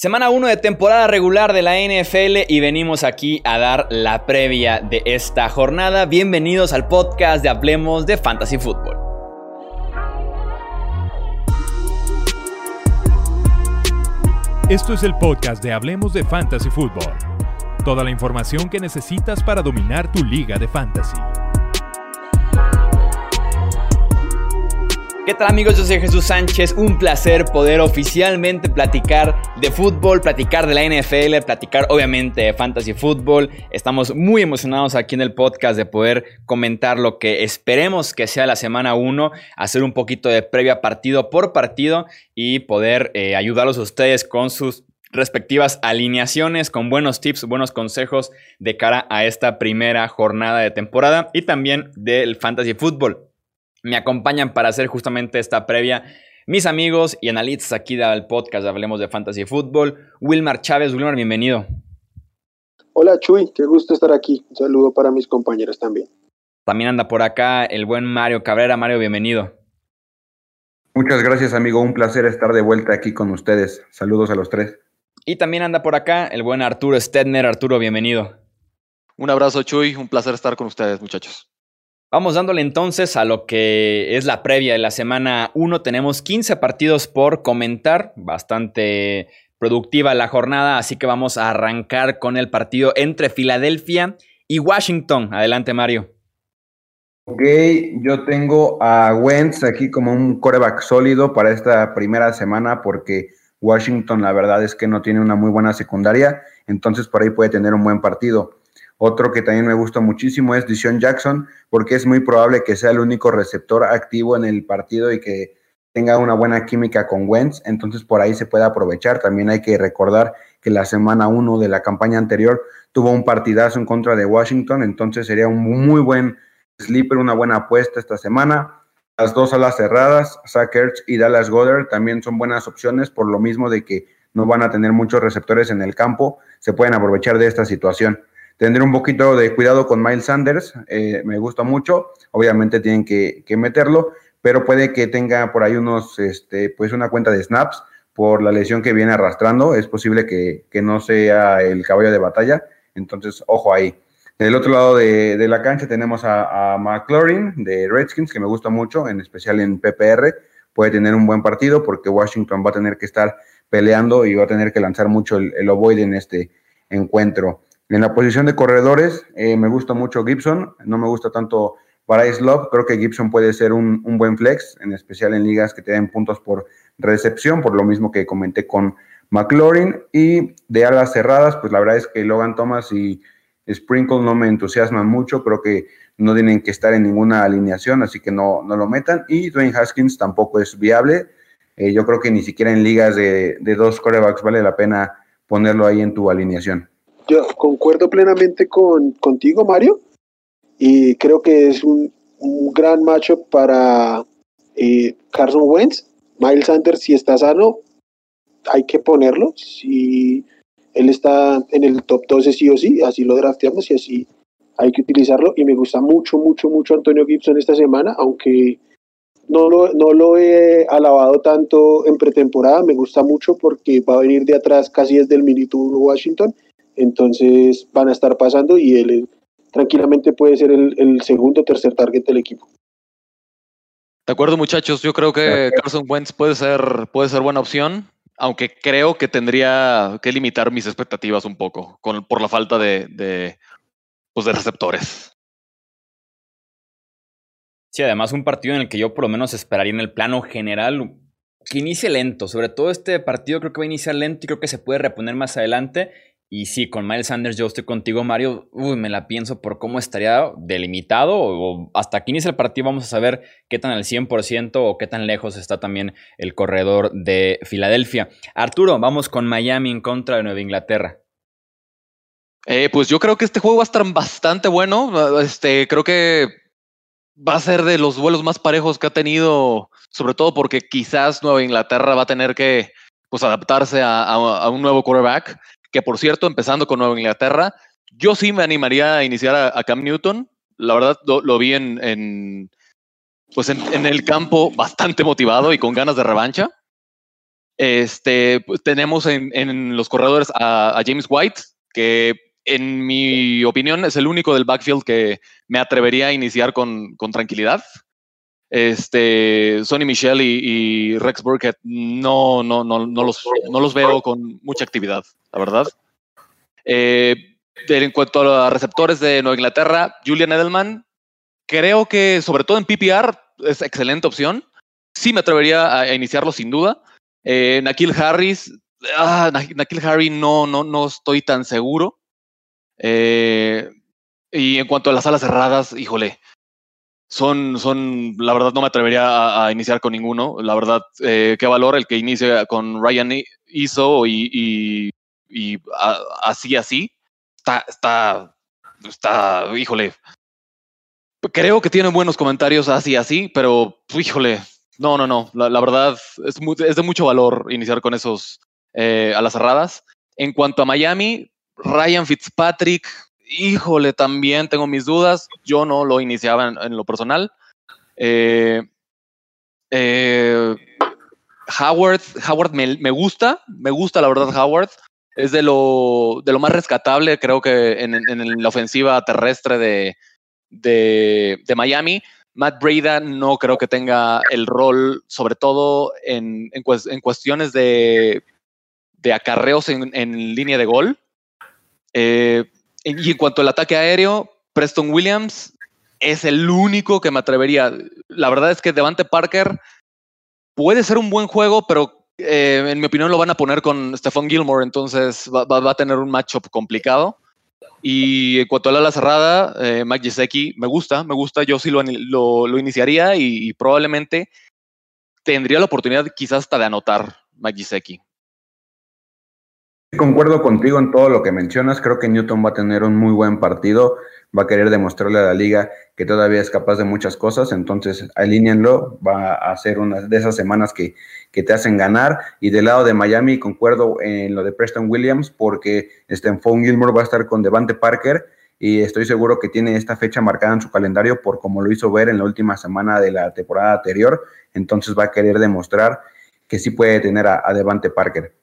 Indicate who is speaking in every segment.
Speaker 1: Semana 1 de temporada regular de la NFL y venimos aquí a dar la previa de esta jornada. Bienvenidos al podcast de Hablemos de Fantasy Football.
Speaker 2: Esto es el podcast de Hablemos de Fantasy Football. Toda la información que necesitas para dominar tu liga de fantasy.
Speaker 1: ¿Qué tal amigos? Yo soy Jesús Sánchez, un placer poder oficialmente platicar de fútbol, platicar de la NFL, platicar obviamente de fantasy fútbol. Estamos muy emocionados aquí en el podcast de poder comentar lo que esperemos que sea la semana 1, hacer un poquito de previa partido por partido y poder eh, ayudarlos a ustedes con sus respectivas alineaciones, con buenos tips, buenos consejos de cara a esta primera jornada de temporada y también del fantasy fútbol me acompañan para hacer justamente esta previa. Mis amigos y analistas aquí del podcast Hablemos de Fantasy Fútbol. Wilmar Chávez, Wilmar, bienvenido.
Speaker 3: Hola Chuy, qué gusto estar aquí. Un saludo para mis compañeros también.
Speaker 1: También anda por acá el buen Mario Cabrera. Mario, bienvenido.
Speaker 4: Muchas gracias, amigo. Un placer estar de vuelta aquí con ustedes. Saludos a los tres.
Speaker 1: Y también anda por acá el buen Arturo Stedner. Arturo, bienvenido.
Speaker 5: Un abrazo, Chuy. Un placer estar con ustedes, muchachos.
Speaker 1: Vamos dándole entonces a lo que es la previa de la semana 1. Tenemos 15 partidos por comentar, bastante productiva la jornada, así que vamos a arrancar con el partido entre Filadelfia y Washington. Adelante, Mario.
Speaker 4: Ok, yo tengo a Wentz aquí como un coreback sólido para esta primera semana porque Washington la verdad es que no tiene una muy buena secundaria, entonces por ahí puede tener un buen partido. Otro que también me gusta muchísimo es Dishon Jackson, porque es muy probable que sea el único receptor activo en el partido y que tenga una buena química con Wentz, entonces por ahí se puede aprovechar. También hay que recordar que la semana 1 de la campaña anterior tuvo un partidazo en contra de Washington, entonces sería un muy buen sleeper, una buena apuesta esta semana. Las dos alas cerradas, Zach y Dallas Goddard, también son buenas opciones por lo mismo de que no van a tener muchos receptores en el campo, se pueden aprovechar de esta situación. Tendré un poquito de cuidado con Miles Sanders, eh, me gusta mucho, obviamente tienen que, meterlo, pero puede que tenga por ahí unos, este, pues una cuenta de snaps por la lesión que viene arrastrando, es posible que, no sea el caballo de batalla, entonces ojo ahí. Del otro lado de, la cancha tenemos a, McLaurin de Redskins, que me gusta mucho, en especial en PPR. Puede tener un buen partido porque Washington va a tener que estar peleando y va a tener que lanzar mucho el, el en este encuentro. En la posición de corredores, eh, me gusta mucho Gibson, no me gusta tanto Bryce Love, creo que Gibson puede ser un, buen flex, en especial en ligas que te den puntos por recepción, por lo mismo que comenté con McLaurin. Y de alas cerradas, pues la verdad es que Logan Thomas y Sprinkle no me entusiasman mucho, creo que no tienen que estar en ninguna alineación, así que no, no lo metan. Y Dwayne Haskins tampoco es viable. Eh, yo creo que ni siquiera en ligas de, de dos corebacks vale la pena ponerlo ahí en tu alineación.
Speaker 3: Yo concuerdo plenamente con, contigo, Mario, y creo que es un, gran macho para eh, Carson Wentz. Miles Sanders, si está sano, hay que ponerlo. Si él está en el top 12 sí o sí, así lo drafteamos y así hay que utilizarlo. Y me gusta mucho, mucho, mucho Antonio Gibson esta semana, aunque no lo, no lo he alabado tanto en pretemporada, me gusta mucho porque va a venir de atrás casi desde el minuto Washington entonces van a estar pasando y él tranquilamente puede ser el, segundo o tercer target del equipo.
Speaker 5: De acuerdo, muchachos. Yo creo que Carson Wentz puede ser, puede ser buena opción, aunque creo que tendría que limitar mis expectativas un poco con, por la falta de, de, pues de receptores.
Speaker 1: Sí, además un partido en el que yo por lo menos esperaría en el plano general que inicie lento. Sobre todo este partido creo que va a iniciar lento y creo que se puede reponer más adelante. Y sí, con Miles Sanders yo estoy contigo, Mario. Uy, me la pienso por cómo estaría delimitado. O hasta aquí inicia el partido vamos a saber qué tan al 100% o qué tan lejos está también el corredor de Filadelfia. Arturo, vamos con Miami en contra de Nueva Inglaterra.
Speaker 5: Eh, pues yo creo que este juego va a estar bastante bueno. Este, creo que va a ser de los vuelos más parejos que ha tenido, sobre todo porque quizás Nueva Inglaterra va a tener que pues, adaptarse a, a un nuevo quarterback que por cierto, empezando con Nueva Inglaterra, yo sí me animaría a iniciar a, Cam Newton. La verdad, lo, vi en, pues en, el campo bastante motivado y con ganas de revancha. Este, pues, tenemos en, los corredores a, James White, que en mi opinión es el único del backfield que me atrevería a iniciar con, tranquilidad. Este, Sonny Michel y, Rex Burkett no, no, no, no, los, no los veo con mucha actividad, la verdad. Eh, en cuanto a receptores de Nueva Inglaterra, Julian Edelman, creo que sobre todo en PPR es excelente opción. Sí me atrevería a, iniciarlo sin duda. Eh, Nakil Harris, ah, Nakil Harry no, no, no estoy tan seguro. Eh, y en cuanto a las alas cerradas, híjole, son, son, la verdad no me atrevería a, iniciar con ninguno. La verdad, eh, qué valor el que inicie con Ryan Iso y, y, así, así. Está, está, está, híjole. Creo que tiene buenos comentarios así, así, pero híjole, no, no, no. La, verdad es, es, de mucho valor iniciar con esos eh, a las cerradas. En cuanto a Miami, Ryan Fitzpatrick, híjole, también tengo mis dudas. Yo no lo iniciaba en, lo personal. Eh, eh, Howard, Howard me, gusta, me gusta la verdad Howard. Es de lo, de lo más rescatable, creo que en, la ofensiva terrestre de, de, Miami. Matt Breda no creo que tenga el rol, sobre todo en, en, cuestiones de, de acarreos en, línea de gol. Eh, y en cuanto al ataque aéreo, Preston Williams es el único que me atrevería. La verdad es que Devante Parker puede ser un buen juego, pero eh, en mi opinión lo van a poner con Stephon Gilmore, entonces va, a tener un matchup complicado. Y en cuanto a la ala cerrada, eh, Mike me gusta, me gusta, yo sí lo, lo, iniciaría y, probablemente tendría la oportunidad quizás hasta de anotar Mike
Speaker 4: Concuerdo contigo en todo lo que mencionas. Creo que Newton va a tener un muy buen partido. Va a querer demostrarle a la liga que todavía es capaz de muchas cosas. Entonces, alíñenlo. Va a ser una de esas semanas que, que te hacen ganar. Y del lado de Miami, concuerdo en lo de Preston Williams, porque Stenfone Gilmore va a estar con Devante Parker. Y estoy seguro que tiene esta fecha marcada en su calendario por como lo hizo ver en la última semana de la temporada anterior. Entonces va a querer demostrar que sí puede tener a Devante Parker.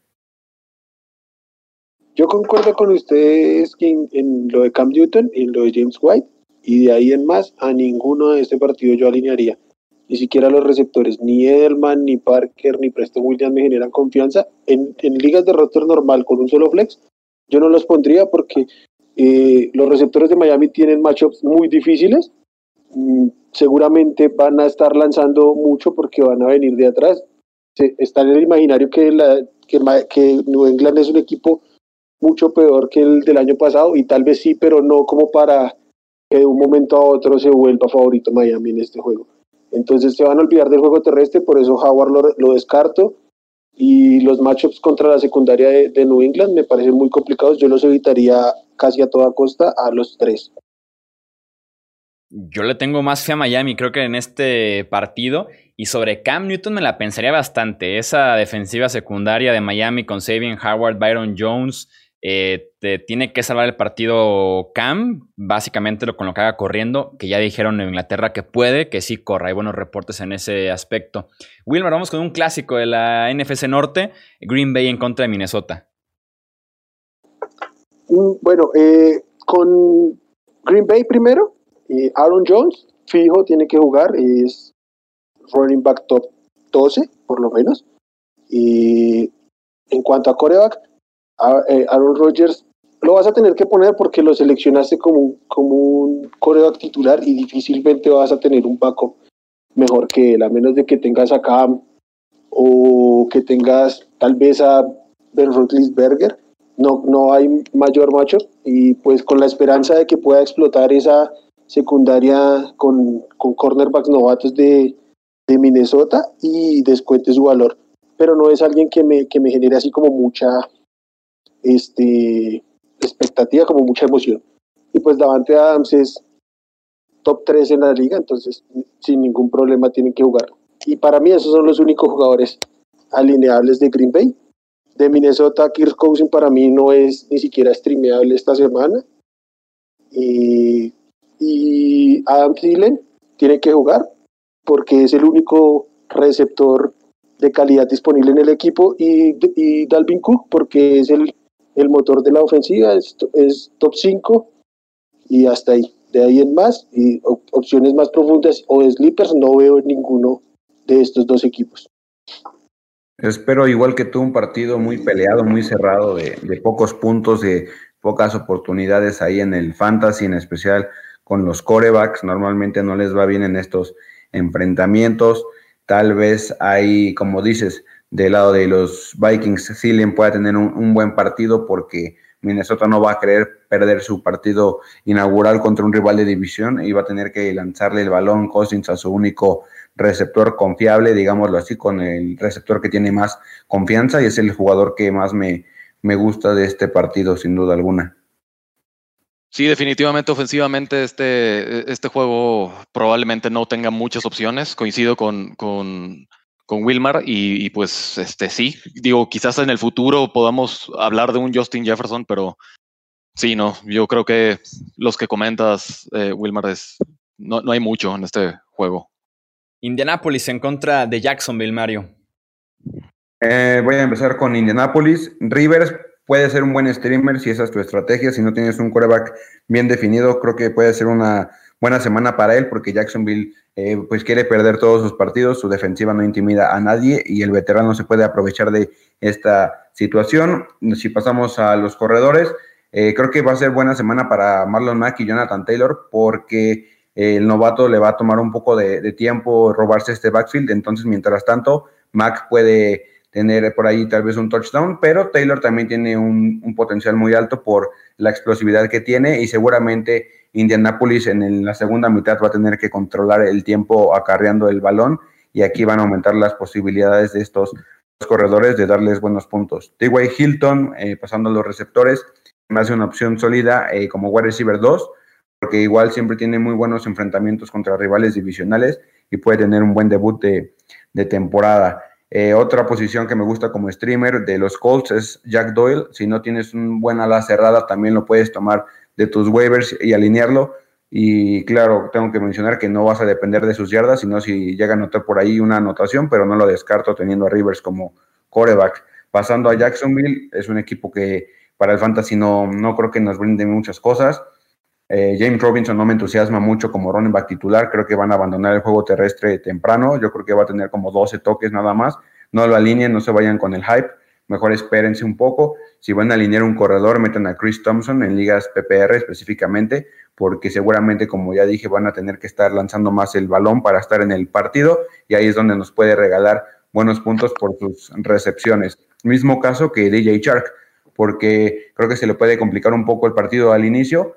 Speaker 3: Yo concuerdo con ustedes en, lo de Cam Newton y en lo de James White, y de ahí en más, a ninguno de este partido yo alinearía. Ni siquiera los receptores, ni Edelman, ni Parker, ni Preston Williams me generan confianza. En, ligas de roster normal con un solo flex, yo no los pondría porque eh, los receptores de Miami tienen matchups muy difíciles. Mm, seguramente van a estar lanzando mucho porque van a venir de atrás. está en el imaginario que, que, que New England es un equipo mucho peor que el del año pasado y tal vez sí, pero no como para que de un momento a otro se vuelva favorito Miami en este juego. Entonces se van a olvidar del juego terrestre, por eso Howard lo, descarto y los matchups contra la secundaria de, New England me parecen muy complicados, yo los evitaría casi a toda costa a los tres.
Speaker 1: Yo le tengo más fe a Miami, creo que en este partido. Y sobre Cam Newton me la pensaría bastante. Esa defensiva secundaria de Miami con Sabian Howard, Byron Jones, eh, tiene que salvar el partido Cam, básicamente lo con lo que haga corriendo, que ya dijeron en Inglaterra que puede, que sí corra. Hay buenos reportes en ese aspecto. Wilmer, vamos con un clásico de la NFC Norte, Green Bay en contra de Minnesota.
Speaker 3: Mm, bueno, eh, con Green Bay primero, eh, Aaron Jones, fijo, tiene que jugar, es running back top 12, por lo menos. Y en cuanto a coreback, Aaron Rodgers lo vas a tener que poner porque lo seleccionaste como, como un coreback titular y difícilmente vas a tener un backup mejor que él, a menos de que tengas a Cam o que tengas tal vez a Ben Roethlisberger. No, no hay mayor macho y pues con la esperanza de que pueda explotar esa secundaria con, con cornerbacks novatos de, de Minnesota y descuente su valor. Pero no es alguien que me, que me genere así como mucha este, expectativa, como mucha emoción. Y pues Davante Adams es top 3 en la liga, entonces sin ningún problema tienen que jugar. Y para mí esos son los únicos jugadores alineables de Green Bay. De Minnesota, Kirk Cousins para mí no es ni siquiera streameable esta semana. Y, y Adam Thielen tiene que jugar porque es el único receptor de calidad disponible en el equipo y, y Dalvin Cook porque es el, el motor de la ofensiva, es, top 5 y hasta ahí. De ahí en más y opciones más profundas o sleepers no veo en ninguno de estos dos equipos.
Speaker 4: Espero igual que tú un partido muy peleado, muy cerrado, de, de pocos puntos, de pocas oportunidades ahí en el fantasy, en especial con los corebacks. Normalmente no les va bien en estos enfrentamientos. Tal vez hay, como dices, del lado de los Vikings, Sillen pueda tener un, buen partido porque Minnesota no va a querer perder su partido inaugural contra un rival de división y va a tener que lanzarle el balón Cousins a su único receptor confiable, digámoslo así, con el receptor que tiene más confianza y es el jugador que más me, me gusta de este partido, sin duda alguna.
Speaker 5: Sí, definitivamente ofensivamente este, este juego probablemente no tenga muchas opciones. Coincido con, con, con Wilmar y, pues este sí, digo, quizás en el futuro podamos hablar de un Justin Jefferson, pero sí, no, yo creo que los que comentas, eh, Wilmar, es, no, no hay mucho en este juego.
Speaker 1: Indianapolis en contra de Jacksonville, Mario.
Speaker 4: Eh, voy a empezar con Indianapolis. Rivers puede ser un buen streamer si esa es tu estrategia. Si no tienes un quarterback bien definido, creo que puede ser una buena semana para él porque Jacksonville eh, pues quiere perder todos sus partidos, su defensiva no intimida a nadie y el veterano se puede aprovechar de esta situación. Si pasamos a los corredores, eh, creo que va a ser buena semana para Marlon Mack y Jonathan Taylor porque el novato le va a tomar un poco de tiempo robarse este backfield, entonces mientras tanto Mack puede tener por ahí tal vez un touchdown, pero Taylor también tiene un, potencial muy alto por la explosividad que tiene y seguramente Indianapolis en la segunda mitad va a tener que controlar el tiempo acarreando el balón y aquí van a aumentar las posibilidades de estos corredores de darles buenos puntos. T.Y. Hilton, eh, pasando a los receptores, me hace una opción sólida eh, como wide receiver 2, porque igual siempre tiene muy buenos enfrentamientos contra rivales divisionales y puede tener un buen debut de, temporada. Eh, otra posición que me gusta como streamer de los Colts es Jack Doyle. Si no tienes un buen ala cerrada, también lo puedes tomar de tus waivers y alinearlo. Y claro, tengo que mencionar que no vas a depender de sus yardas, sino si llega a notar por ahí una anotación, pero no lo descarto teniendo a Rivers como coreback. Pasando a Jacksonville, es un equipo que para el fantasy no, no creo que nos brinde muchas cosas. Eh, James Robinson no me entusiasma mucho como running back titular. Creo que van a abandonar el juego terrestre temprano. Yo creo que va a tener como 12 toques nada más. No lo alineen, no se vayan con el hype. Mejor espérense un poco. Si van a alinear un corredor, metan a Chris Thompson en ligas PPR específicamente, porque seguramente, como ya dije, van a tener que estar lanzando más el balón para estar en el partido y ahí es donde nos puede regalar buenos puntos por sus recepciones. Mismo caso que DJ Shark, porque creo que se le puede complicar un poco el partido al inicio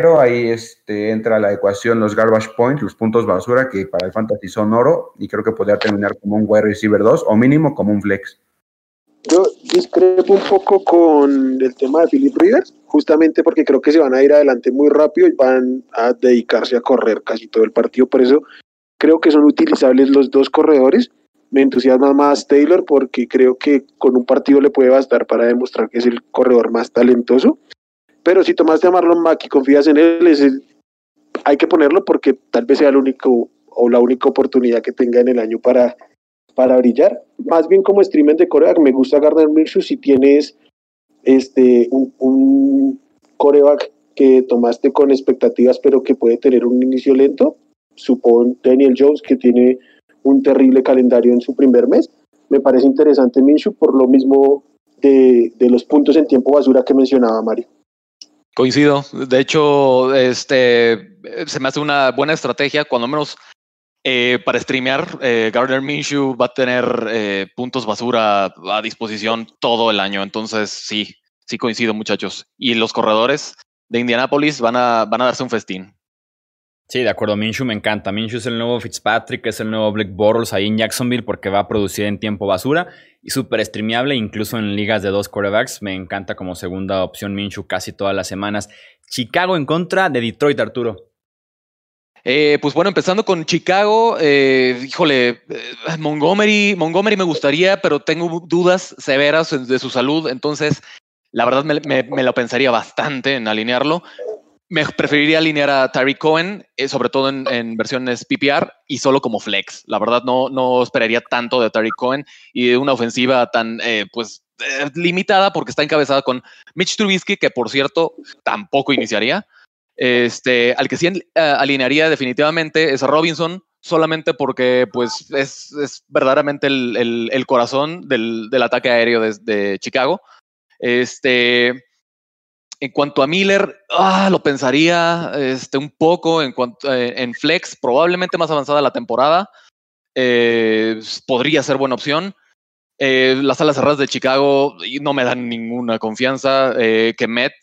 Speaker 4: pero ahí este, entra la ecuación los garbage points, los puntos basura, que para el fantasy son oro, y creo que podría terminar como un wide receiver 2 o mínimo como un flex.
Speaker 3: Yo discrepo un poco con el tema de Philip Rivers, justamente porque creo que se van a ir adelante muy rápido y van a dedicarse a correr casi todo el partido. Por eso creo que son utilizables los dos corredores. Me entusiasma más Taylor porque creo que con un partido le puede bastar para demostrar que es el corredor más talentoso. Pero si tomaste a Marlon Mack y confías en él, hay que ponerlo porque tal vez sea el único o la única oportunidad que tenga en el año para, para brillar. Más bien como streamer de coreback, me gusta Gardner Minshew si tienes este, un, coreback que tomaste con expectativas pero que puede tener un inicio lento. Supongo Daniel Jones que tiene un terrible calendario en su primer mes. Me parece interesante Minshew por lo mismo de, de los puntos en tiempo basura que mencionaba Mario.
Speaker 5: Coincido. De hecho, este se me hace una buena estrategia, cuando menos eh, para streamear. Eh, Gardner Minshew va a tener eh, puntos basura a disposición todo el año. Entonces, sí, sí coincido, muchachos. Y los corredores de Indianapolis van a, van a darse un festín.
Speaker 1: Sí, de acuerdo. Minshew me encanta. Minshew es el nuevo Fitzpatrick, es el nuevo Black Bortles ahí en Jacksonville porque va a producir en tiempo basura y súper streameable, incluso en ligas de dos quarterbacks. Me encanta como segunda opción Minshew casi todas las semanas. Chicago en contra de Detroit, Arturo.
Speaker 5: Eh, pues bueno, empezando con Chicago, eh, híjole, eh, Montgomery, Montgomery me gustaría, pero tengo dudas severas de su salud, entonces la verdad me, lo pensaría bastante en alinearlo. me preferiría alinear a Tyreek Cohen, eh, sobre todo en, versiones PPR y solo como flex. La verdad, no, no esperaría tanto de Tyreek Cohen y de una ofensiva tan, pues, limitada porque está encabezada con Mitch Trubisky, que por cierto tampoco iniciaría. Este, al que sí alinearía definitivamente es a Robinson, solamente porque pues es, verdaderamente el, corazón del, ataque aéreo de, de Chicago. Este, en cuanto a Miller, ah, lo pensaría este, un poco en, cuanto, eh, en flex, probablemente más avanzada la temporada. Eh, podría ser buena opción. Eh, las alas cerradas de Chicago no me dan ninguna confianza. que Met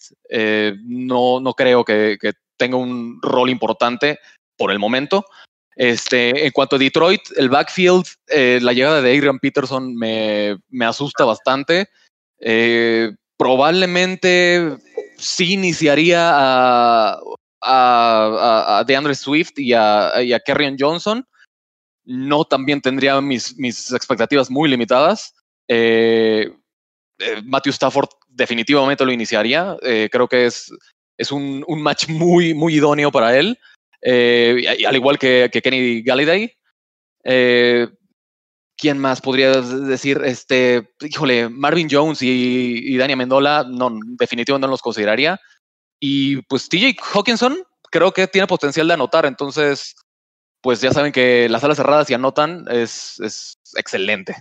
Speaker 5: no, no creo que, tenga un rol importante por el momento. Este, en cuanto a Detroit, el backfield, la llegada de Adrian Peterson me, me asusta bastante. probablemente sí iniciaría a, a, a DeAndre Swift y a, y a Kerryon Johnson. No también tendría mis, expectativas muy limitadas. Eh, eh, Matthew Stafford definitivamente lo iniciaría. Eh, creo que es, un, match muy, muy idóneo para él. al igual que, Kenny Galladay. ¿Quién más podría decir? Este, híjole, Marvin Jones y, y Dani Mendola, no, definitivamente no los consideraría. Y pues TJ Hawkinson creo que tiene potencial de anotar, entonces, pues ya saben que las alas cerradas y anotan es, es excelente.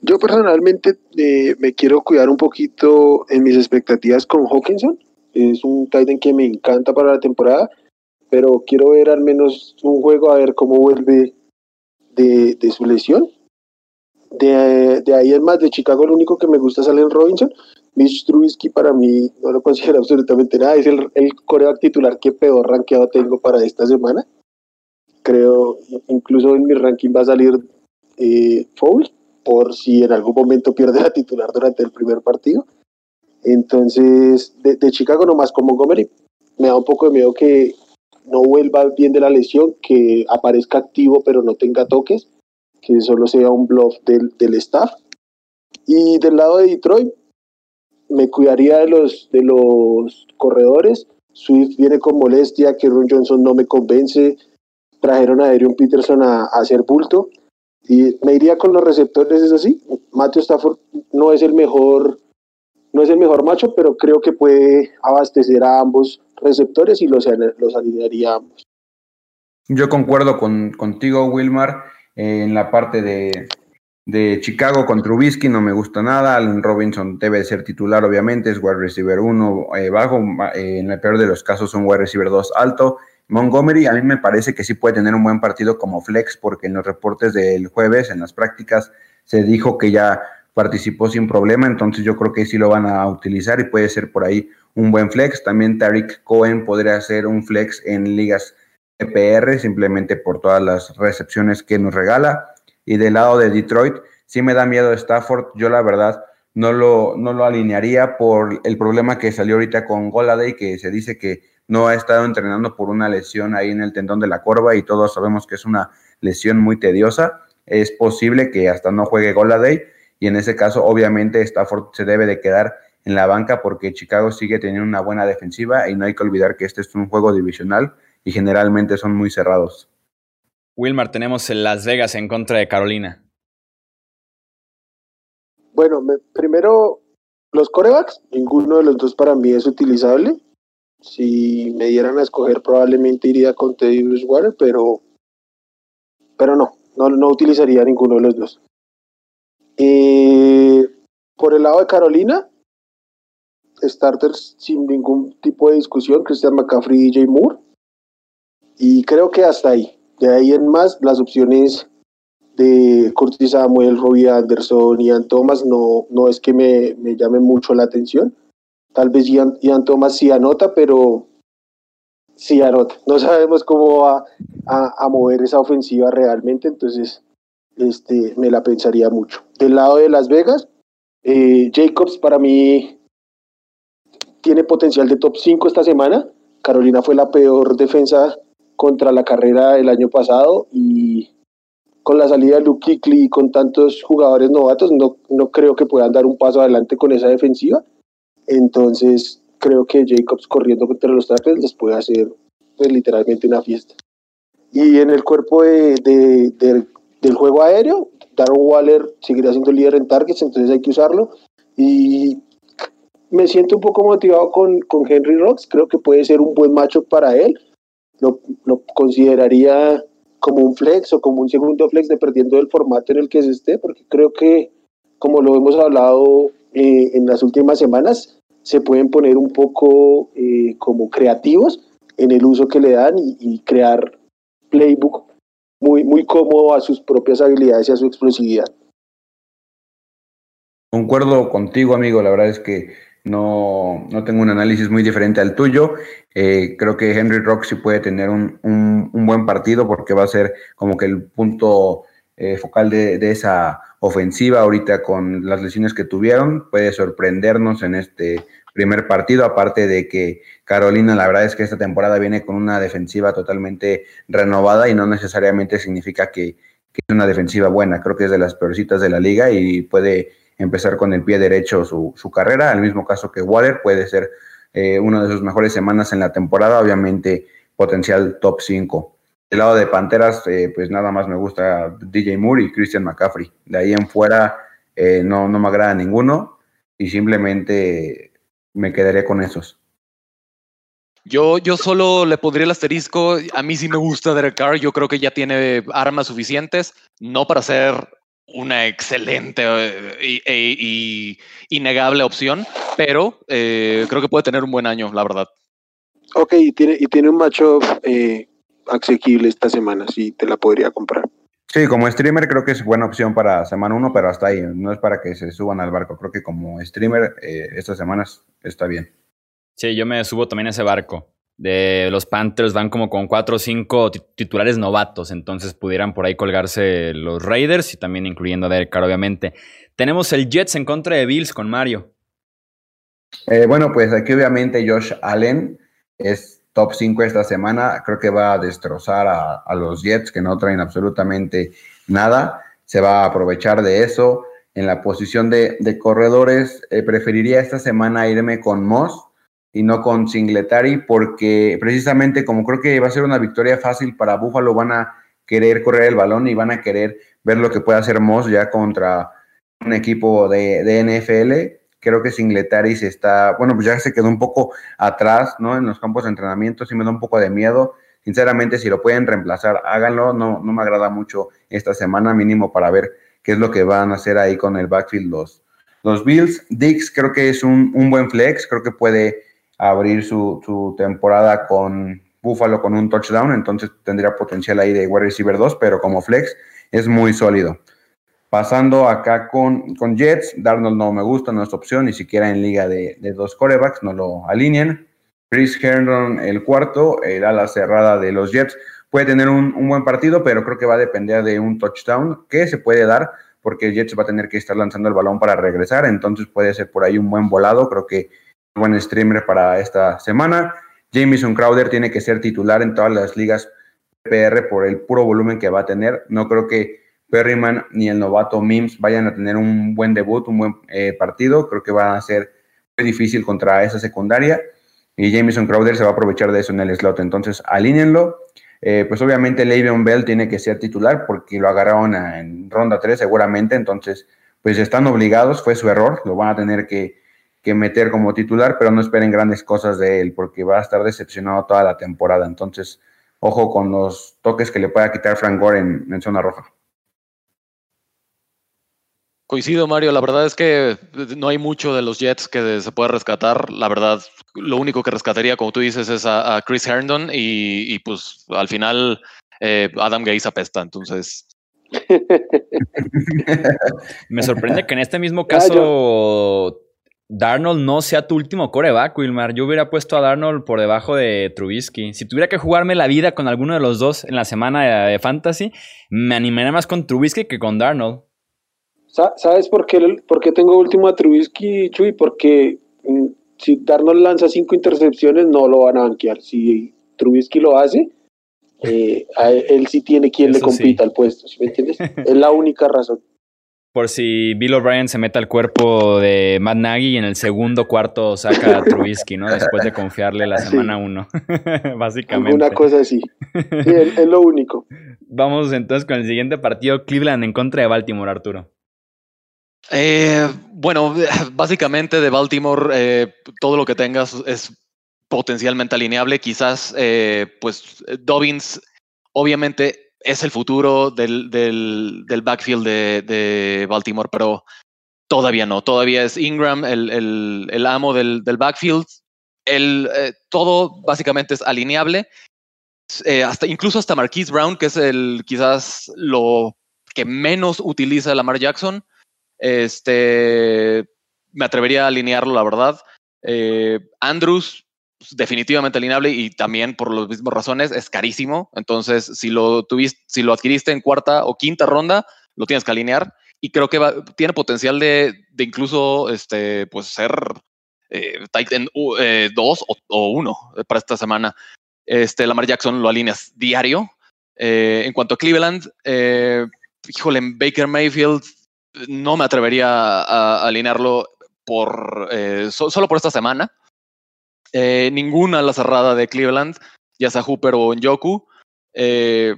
Speaker 3: Yo personalmente eh, me quiero cuidar un poquito en mis expectativas con Hawkinson. Es un Titan que me encanta para la temporada, pero quiero ver al menos un juego a ver cómo vuelve de, su lesión de, ahí es más, de Chicago el único que me gusta es Allen Robinson. Mitch Trubisky para mí no lo considero absolutamente nada. Es el, el coreback titular que peor rankeado tengo para esta semana. Creo, incluso en mi ranking va a salir eh, por si en algún momento pierde la titular durante el primer partido. Entonces, de, de Chicago nomás con Montgomery, me da un poco de miedo que no vuelva bien de la lesión, que aparezca activo pero no tenga toques que solo sea un bluff del, del staff. Y del lado de Detroit, me cuidaría de los, de los corredores. Swift viene con molestia, que Ron Johnson no me convence. Trajeron a Adrian Peterson a, hacer bulto. Y me iría con los receptores, es así. Matthew Stafford no es el mejor, no es el mejor macho, pero creo que puede abastecer a ambos receptores y los, los alinearía a ambos.
Speaker 4: Yo concuerdo con, contigo, Wilmar en la parte de, de Chicago con Trubisky no me gusta nada. Allen Robinson debe ser titular, obviamente, es wide receiver 1 eh, bajo, eh, en el peor de los casos un wide receiver 2 alto. Montgomery a mí me parece que sí puede tener un buen partido como flex porque en los reportes del jueves, en las prácticas, se dijo que ya participó sin problema, entonces yo creo que sí lo van a utilizar y puede ser por ahí un buen flex. También Tariq Cohen podría ser un flex en ligas EPR, simplemente por todas las recepciones que nos regala. Y del lado de Detroit, sí me da miedo Stafford. Yo la verdad no lo, no lo alinearía por el problema que salió ahorita con Goladay, que se dice que no ha estado entrenando por una lesión ahí en el tendón de la corva y todos sabemos que es una lesión muy tediosa. Es posible que hasta no juegue Goladay y en ese caso obviamente Stafford se debe de quedar en la banca porque Chicago sigue teniendo una buena defensiva y no hay que olvidar que este es un juego divisional y generalmente son muy cerrados.
Speaker 1: Wilmar, tenemos en Las Vegas en contra de Carolina.
Speaker 3: Bueno, primero, los corebacks, ninguno de los dos para mí es utilizable. Si me dieran a escoger, probablemente iría con Teddy Bridgewater, pero, pero no, no, no utilizaría ninguno de los dos. Eh, por el lado de Carolina, starters sin ningún tipo de discusión, Christian McCaffrey y DJ Moore. Y creo que hasta ahí. De ahí en más, las opciones de Curtis Samuel, Robbie Anderson, Ian Thomas, no, no es que me, me llamen mucho la atención. Tal vez Ian, Thomas sí anota, pero sí anota. No sabemos cómo va a, mover esa ofensiva realmente, entonces este, me la pensaría mucho. Del lado de Las Vegas, eh, Jacobs para mí tiene potencial de top 5 esta semana. Carolina fue la peor defensa contra la carrera el año pasado y con la salida de Luke Kuechly y con tantos jugadores novatos, no, no creo que puedan dar un paso adelante con esa defensiva. Entonces, creo que Jacobs corriendo entre los tackles les puede hacer pues, literalmente una fiesta. Y en el cuerpo de, del juego aéreo, Darren Waller seguirá siendo líder en targets, entonces hay que usarlo. Y me siento un poco motivado con, con Henry Rocks, creo que puede ser un buen macho para él. Lo, lo, consideraría como un flex o como un segundo flex, dependiendo del formato en el que se esté, porque creo que, como lo hemos hablado eh, en las últimas semanas, se pueden poner un poco eh, como creativos en el uso que le dan y, crear playbook muy, muy cómodo a sus propias habilidades y a su explosividad.
Speaker 4: Concuerdo contigo, amigo. La verdad es que no, no tengo un análisis muy diferente al tuyo. Eh, creo que Henry Rock sí puede tener un, un, buen partido porque va a ser como que el punto eh, focal de, esa ofensiva ahorita con las lesiones que tuvieron. Puede sorprendernos en este primer partido, aparte de que Carolina, la verdad es que esta temporada viene con una defensiva totalmente renovada y no necesariamente significa que, es una defensiva buena. Creo que es de las peorcitas de la liga y puede empezar con el pie derecho su, carrera, al mismo caso que Water, puede ser eh, una de sus mejores semanas en la temporada, obviamente potencial top 5. Del lado de Panteras, eh, pues nada más me gusta DJ Moore y Christian McCaffrey. De ahí en fuera eh, no, no me agrada ninguno y simplemente me quedaré con esos.
Speaker 5: Yo, yo solo le pondría el asterisco. A mí sí me gusta Derek Carr. Yo creo que ya tiene armas suficientes, no para ser una excelente y, y, y innegable opción, pero eh, creo que puede tener un buen año, la verdad.
Speaker 3: Ok, y tiene, y tiene un macho eh, asequible esta semana, sí, te la podría comprar.
Speaker 4: Sí, como streamer creo que es buena opción para semana 1, pero hasta ahí, no es para que se suban al barco. Creo que como streamer eh, estas semanas está bien.
Speaker 1: Sí, yo me subo también a ese barco de los Panthers van como con cuatro o cinco titulares novatos, entonces pudieran por ahí colgarse los Raiders y también incluyendo a Derek Carr, obviamente. Tenemos el Jets en contra de Bills con Mario.
Speaker 4: Eh, bueno, pues aquí obviamente Josh Allen es top 5 esta semana, creo que va a destrozar a, a, los Jets que no traen absolutamente nada, se va a aprovechar de eso. En la posición de, de corredores, eh, preferiría esta semana irme con Moss, y no con Singletary, porque precisamente como creo que va a ser una victoria fácil para Buffalo, van a querer correr el balón y van a querer ver lo que puede hacer Moss ya contra un equipo de, de NFL. Creo que Singletary se está, bueno, pues ya se quedó un poco atrás, ¿no? En los campos de entrenamiento, sí me da un poco de miedo. Sinceramente, si lo pueden reemplazar, háganlo. No, no me agrada mucho esta semana, mínimo para ver qué es lo que van a hacer ahí con el backfield los, los Bills. Dix creo que es un, un buen flex, creo que puede abrir su, su, temporada con Buffalo con un touchdown, entonces tendría potencial ahí de wide receiver 2, pero como flex es muy sólido. Pasando acá con, con Jets, Darnold no me gusta, no es opción, ni siquiera en liga de, de dos corebacks, no lo alinean. Chris Herndon, el cuarto, el ala cerrada de los Jets, puede tener un, un, buen partido, pero creo que va a depender de un touchdown que se puede dar, porque Jets va a tener que estar lanzando el balón para regresar, entonces puede ser por ahí un buen volado, creo que buen streamer para esta semana. Jameson Crowder tiene que ser titular en todas las ligas PR por el puro volumen que va a tener. No creo que Perryman ni el novato Mims vayan a tener un buen debut, un buen eh, partido. Creo que va a ser muy difícil contra esa secundaria. Y Jameson Crowder se va a aprovechar de eso en el slot. Entonces, alínenlo. Eh, pues obviamente Le'Veon Bell tiene que ser titular porque lo agarraron en ronda 3 seguramente. Entonces, pues están obligados. Fue su error. Lo van a tener que que meter como titular, pero no esperen grandes cosas de él, porque va a estar decepcionado toda la temporada. Entonces, ojo con los toques que le pueda quitar Frank Gore en zona roja.
Speaker 5: Coincido, Mario. La verdad es que no hay mucho de los Jets que se pueda rescatar. La verdad, lo único que rescataría, como tú dices, es a, a Chris Herndon y, y, pues al final eh, Adam Gaze apesta. Entonces.
Speaker 1: Me sorprende que en este mismo caso Darnold no sea tu último coreback, Wilmar. Yo hubiera puesto a Darnold por debajo de Trubisky. Si tuviera que jugarme la vida con alguno de los dos en la semana de, de Fantasy, me animaría más con Trubisky que con Darnold.
Speaker 3: ¿Sabes por qué, por qué tengo último a Trubisky, Chuy? Porque mm, si Darnold lanza cinco intercepciones, no lo van a banquear. Si Trubisky lo hace, eh, él sí tiene quien Eso le compita sí. al puesto, ¿sí me entiendes? es la única razón.
Speaker 1: por si Bill O'Brien se mete al cuerpo de Matt Nagy y en el segundo cuarto saca a Trubisky, ¿no? Después de confiarle la semana uno, básicamente.
Speaker 3: Una cosa así. Sí, es, lo único.
Speaker 1: Vamos entonces con el siguiente partido, Cleveland en contra de Baltimore, Arturo.
Speaker 5: Eh, bueno, básicamente de Baltimore, eh, todo lo que tengas es potencialmente alineable. Quizás, eh, pues, Dobbins, obviamente, es el futuro del, del, backfield de, Baltimore, pero todavía no. Todavía es Ingram el, el, amo del, del, backfield. El, eh, todo básicamente es alineable. Hasta, incluso hasta Marquise Brown, que es el quizás lo que menos utiliza Lamar Jackson. Este, me atrevería a alinearlo, la verdad. Eh, Andrews pues, definitivamente alineable y también por las mismas razones es carísimo. Entonces, si lo tuviste, si lo adquiriste en cuarta o quinta ronda, lo tienes que alinear. Y creo que tiene potencial de, incluso este, pues ser eh, Titan 2 eh, o 1 para esta semana. Este, Lamar Jackson lo alineas diario. En cuanto a Cleveland, híjole, en Baker Mayfield no me atrevería a, alinearlo por, solo por esta semana. Eh, ninguna la cerrada de Cleveland, ya sea Hooper o Njoku. Eh,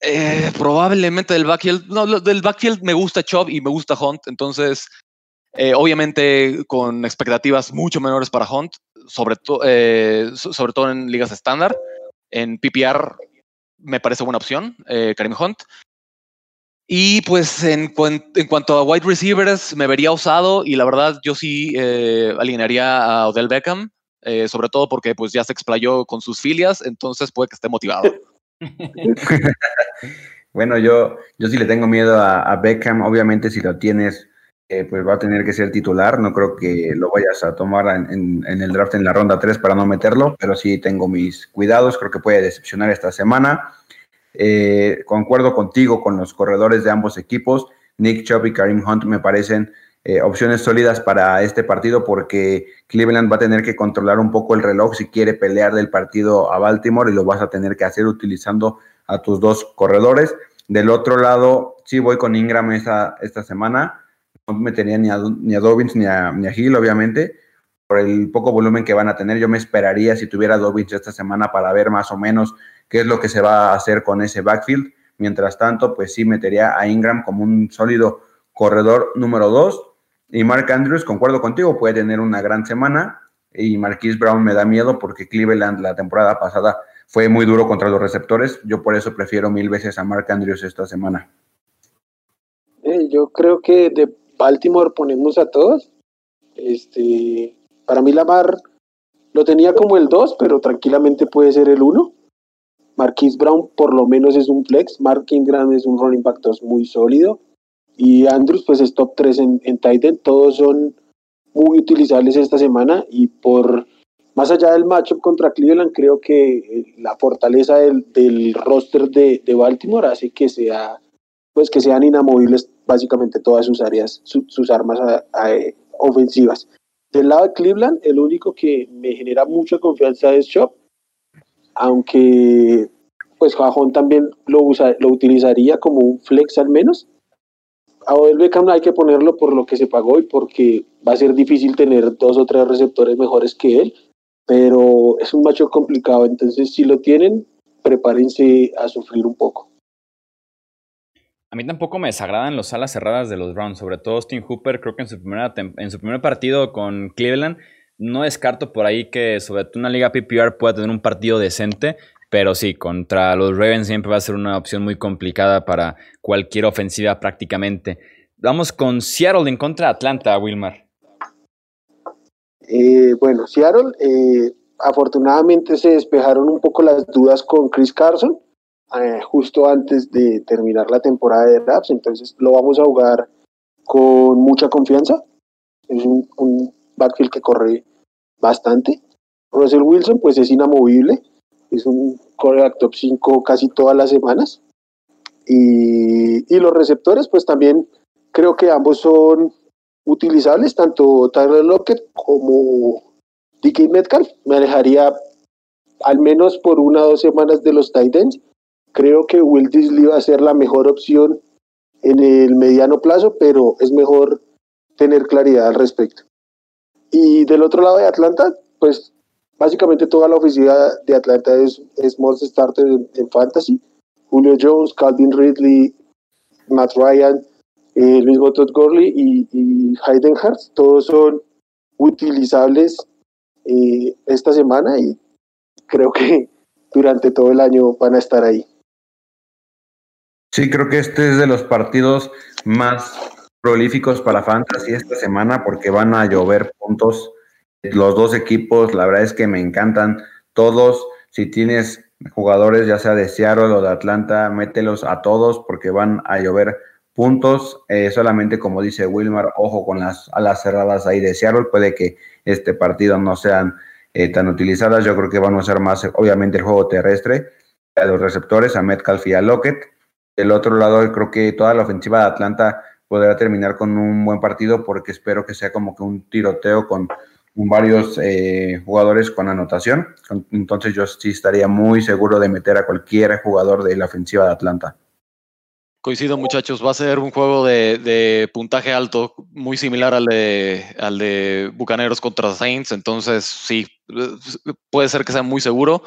Speaker 5: eh, probablemente del backfield, no, del backfield me gusta Chubb y me gusta Hunt, entonces obviamente con expectativas mucho menores para Hunt, sobre, sobre todo en ligas estándar. En PPR me parece buena opción, Karim Hunt. Y pues en, en, cuanto a wide receivers, me vería usado y la verdad yo sí eh, alinearía a Odell Beckham, eh, sobre todo porque pues ya se explayó con sus filias, entonces puede que esté motivado.
Speaker 4: bueno, yo, yo sí le tengo miedo a, Beckham, obviamente si lo tienes, eh, pues va a tener que ser titular, no creo que lo vayas a tomar en, en el draft en la ronda 3 para no meterlo, pero sí tengo mis cuidados, creo que puede decepcionar esta semana. Eh, concuerdo contigo con los corredores de ambos equipos. Nick Chubb y Karim Hunt me parecen eh, opciones sólidas para este partido porque Cleveland va a tener que controlar un poco el reloj si quiere pelear del partido a Baltimore y lo vas a tener que hacer utilizando a tus dos corredores. Del otro lado, sí voy con Ingram esta, semana. No metería ni ni a Dobbins ni ni a Hill, obviamente, por el poco volumen que van a tener. Yo me esperaría si tuviera Dobbins esta semana para ver más o menos qué es lo que se va a hacer con ese backfield. Mientras tanto, pues sí metería a Ingram como un sólido corredor número dos. Y Mark Andrews, concuerdo contigo, puede tener una gran semana. Y Marquise Brown me da miedo porque Cleveland la temporada pasada fue muy duro contra los receptores. Yo por eso prefiero mil veces a Mark Andrews esta semana.
Speaker 3: Eh, yo creo que de Baltimore ponemos a todos. Este, para mí Lamar lo tenía como el 2, pero tranquilamente puede ser el 1. Marquise Brown por lo menos es un flex, Mark Ingram es un running back 2 muy sólido. Y Andrews pues es top 3 en, en Titan, todos son muy utilizables esta semana. Y por más allá del matchup contra Cleveland creo que eh, la fortaleza del, del roster de, de, Baltimore hace que sea pues que sean inamovibles básicamente todas sus áreas, sus armas ofensivas. Del lado de Cleveland, el único que me genera mucha confianza es Chop, aunque pues Jajón también lo, usa, lo utilizaría como un flex al menos. A Odell Beckham hay que ponerlo por lo que se pagó y porque va a ser difícil tener dos o tres receptores mejores que él, pero es un macho complicado, entonces si lo tienen, prepárense a sufrir un poco.
Speaker 1: A mí tampoco me desagradan los alas cerradas de los Browns, sobre todo Austin Hooper, creo que en su, primera en su primer partido con Cleveland no descarto por ahí que sobre todo una liga PPR pueda tener un partido decente, pero sí, contra los Ravens siempre va a ser una opción muy complicada para cualquier ofensiva prácticamente. Vamos con Seattle en contra de Atlanta, Wilmar.
Speaker 3: Eh, bueno, Seattle, eh, afortunadamente se despejaron un poco las dudas con Chris Carson eh, justo antes de terminar la temporada de Raps, entonces lo vamos a jugar con mucha confianza. Es un, un backfield que corre bastante. Russell Wilson, pues es inamovible, es un coreback top 5 casi todas las semanas. Y, y, los receptores, pues también creo que ambos son utilizables, tanto Tyler Lockett como DK Metcalf. Me alejaría al menos por una o dos semanas de los Titans. Creo que Will Disley va a ser la mejor opción en el mediano plazo, pero es mejor tener claridad al respecto. Y del otro lado de Atlanta, pues básicamente toda la ofensiva de Atlanta es, es most starter en, fantasy. Julio Jones, Calvin Ridley, Matt Ryan, eh, Luis Botot Gorley y, y Hayden Hurst, todos son utilizables eh, esta semana y creo que durante todo el año van a estar ahí.
Speaker 4: Sí, creo que este es de los partidos más prolíficos para Fantasy esta semana porque van a llover puntos. Los dos equipos, la verdad es que me encantan todos. Si tienes jugadores ya sea de Seattle o de Atlanta, mételos a todos porque van a llover puntos. Eh, solamente como dice Wilmar, ojo con las alas cerradas ahí de Seattle. Puede que este partido no sean eh, tan utilizadas. Yo creo que van a usar más, obviamente, el juego terrestre a los receptores, a Metcalf y a Lockett. Del otro lado, creo que toda la ofensiva de Atlanta podrá terminar con un buen partido porque espero que sea como que un tiroteo con varios eh, jugadores con anotación. Entonces yo sí estaría muy seguro de meter a cualquier jugador de la ofensiva de Atlanta.
Speaker 5: Coincido, muchachos. Va a ser un juego de, puntaje alto, muy similar al de, al de Bucaneros contra Saints. Entonces, sí, puede ser que sea muy seguro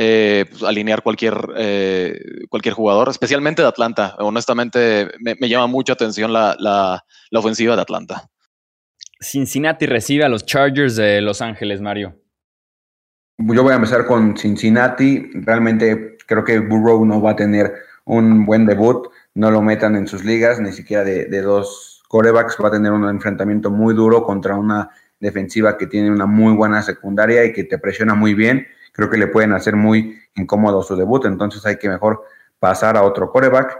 Speaker 5: eh, pues, alinear cualquier, eh, cualquier jugador, especialmente de Atlanta. Honestamente, me, llama mucha atención la, la, la ofensiva de Atlanta.
Speaker 1: Cincinnati recibe a los Chargers de Los Ángeles, Mario.
Speaker 4: Yo voy a empezar con Cincinnati. Realmente creo que Burrow no va a tener un buen debut no lo metan en sus ligas, ni siquiera de, dos corebacks. Va a tener un enfrentamiento muy duro contra una defensiva que tiene una muy buena secundaria y que te presiona muy bien. Creo que le pueden hacer muy incómodo su debut, entonces hay que mejor pasar a otro coreback.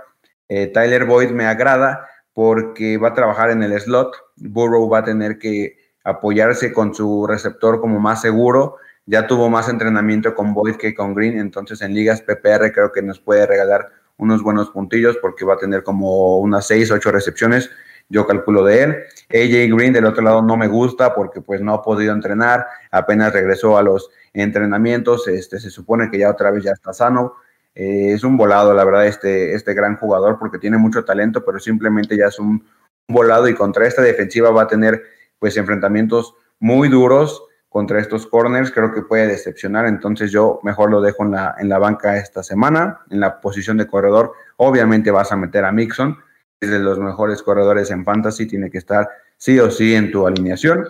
Speaker 4: Eh, Tyler Boyd me agrada porque va a trabajar en el slot. Burrow va a tener que apoyarse con su receptor como más seguro. Ya tuvo más entrenamiento con Boyd que con Green, entonces en ligas PPR creo que nos puede regalar unos buenos puntillos porque va a tener como unas 6, 8 recepciones, yo calculo de él. AJ Green del otro lado no me gusta porque pues no ha podido entrenar, apenas regresó a los entrenamientos, este, se supone que ya otra vez ya está sano. Eh, es un volado, la verdad, este, este gran jugador porque tiene mucho talento, pero simplemente ya es un volado y contra esta defensiva va a tener pues enfrentamientos muy duros contra estos corners, creo que puede decepcionar, entonces yo mejor lo dejo en la, en la banca esta semana, en la posición de corredor, obviamente vas a meter a Mixon, de los mejores corredores en fantasy, tiene que estar sí o sí en tu alineación.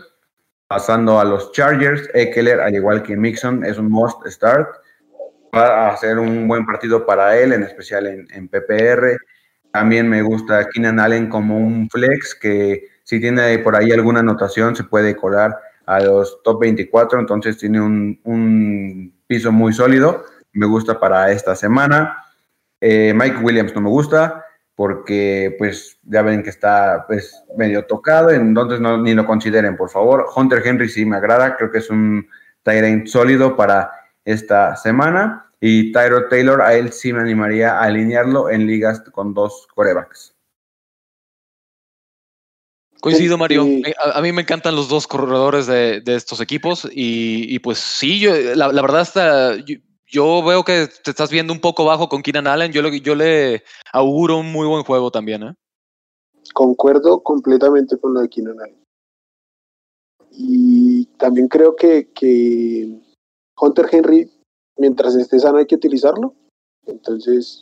Speaker 4: Pasando a los Chargers, Eckler, al igual que Mixon, es un must start. Va a ser un buen partido para él, en especial en, PPR. También me gusta Keenan Allen como un flex, que si tiene por ahí alguna anotación se puede colar a los top 24, entonces tiene un, piso muy sólido. Me gusta para esta semana. Eh, Mike Williams no me gusta porque pues ya ven que está pues medio tocado, entonces no, ni lo consideren, por favor. Hunter Henry sí me agrada, creo que es un Tyrant sólido para esta semana. Y Tyro Taylor, a él sí me animaría a alinearlo en ligas con dos corebacks.
Speaker 5: Coincido, Mario. Eh, a, mí me encantan los dos corredores de, estos equipos y, pues sí, yo, la, verdad está, yo, veo que te estás viendo un poco bajo con Keenan Allen. Yo, yo le auguro un muy buen juego también. ¿eh?
Speaker 3: Concuerdo completamente con lo de Keenan Allen. Y también creo que, que Hunter Henry, mientras esté sano, hay que utilizarlo. Entonces,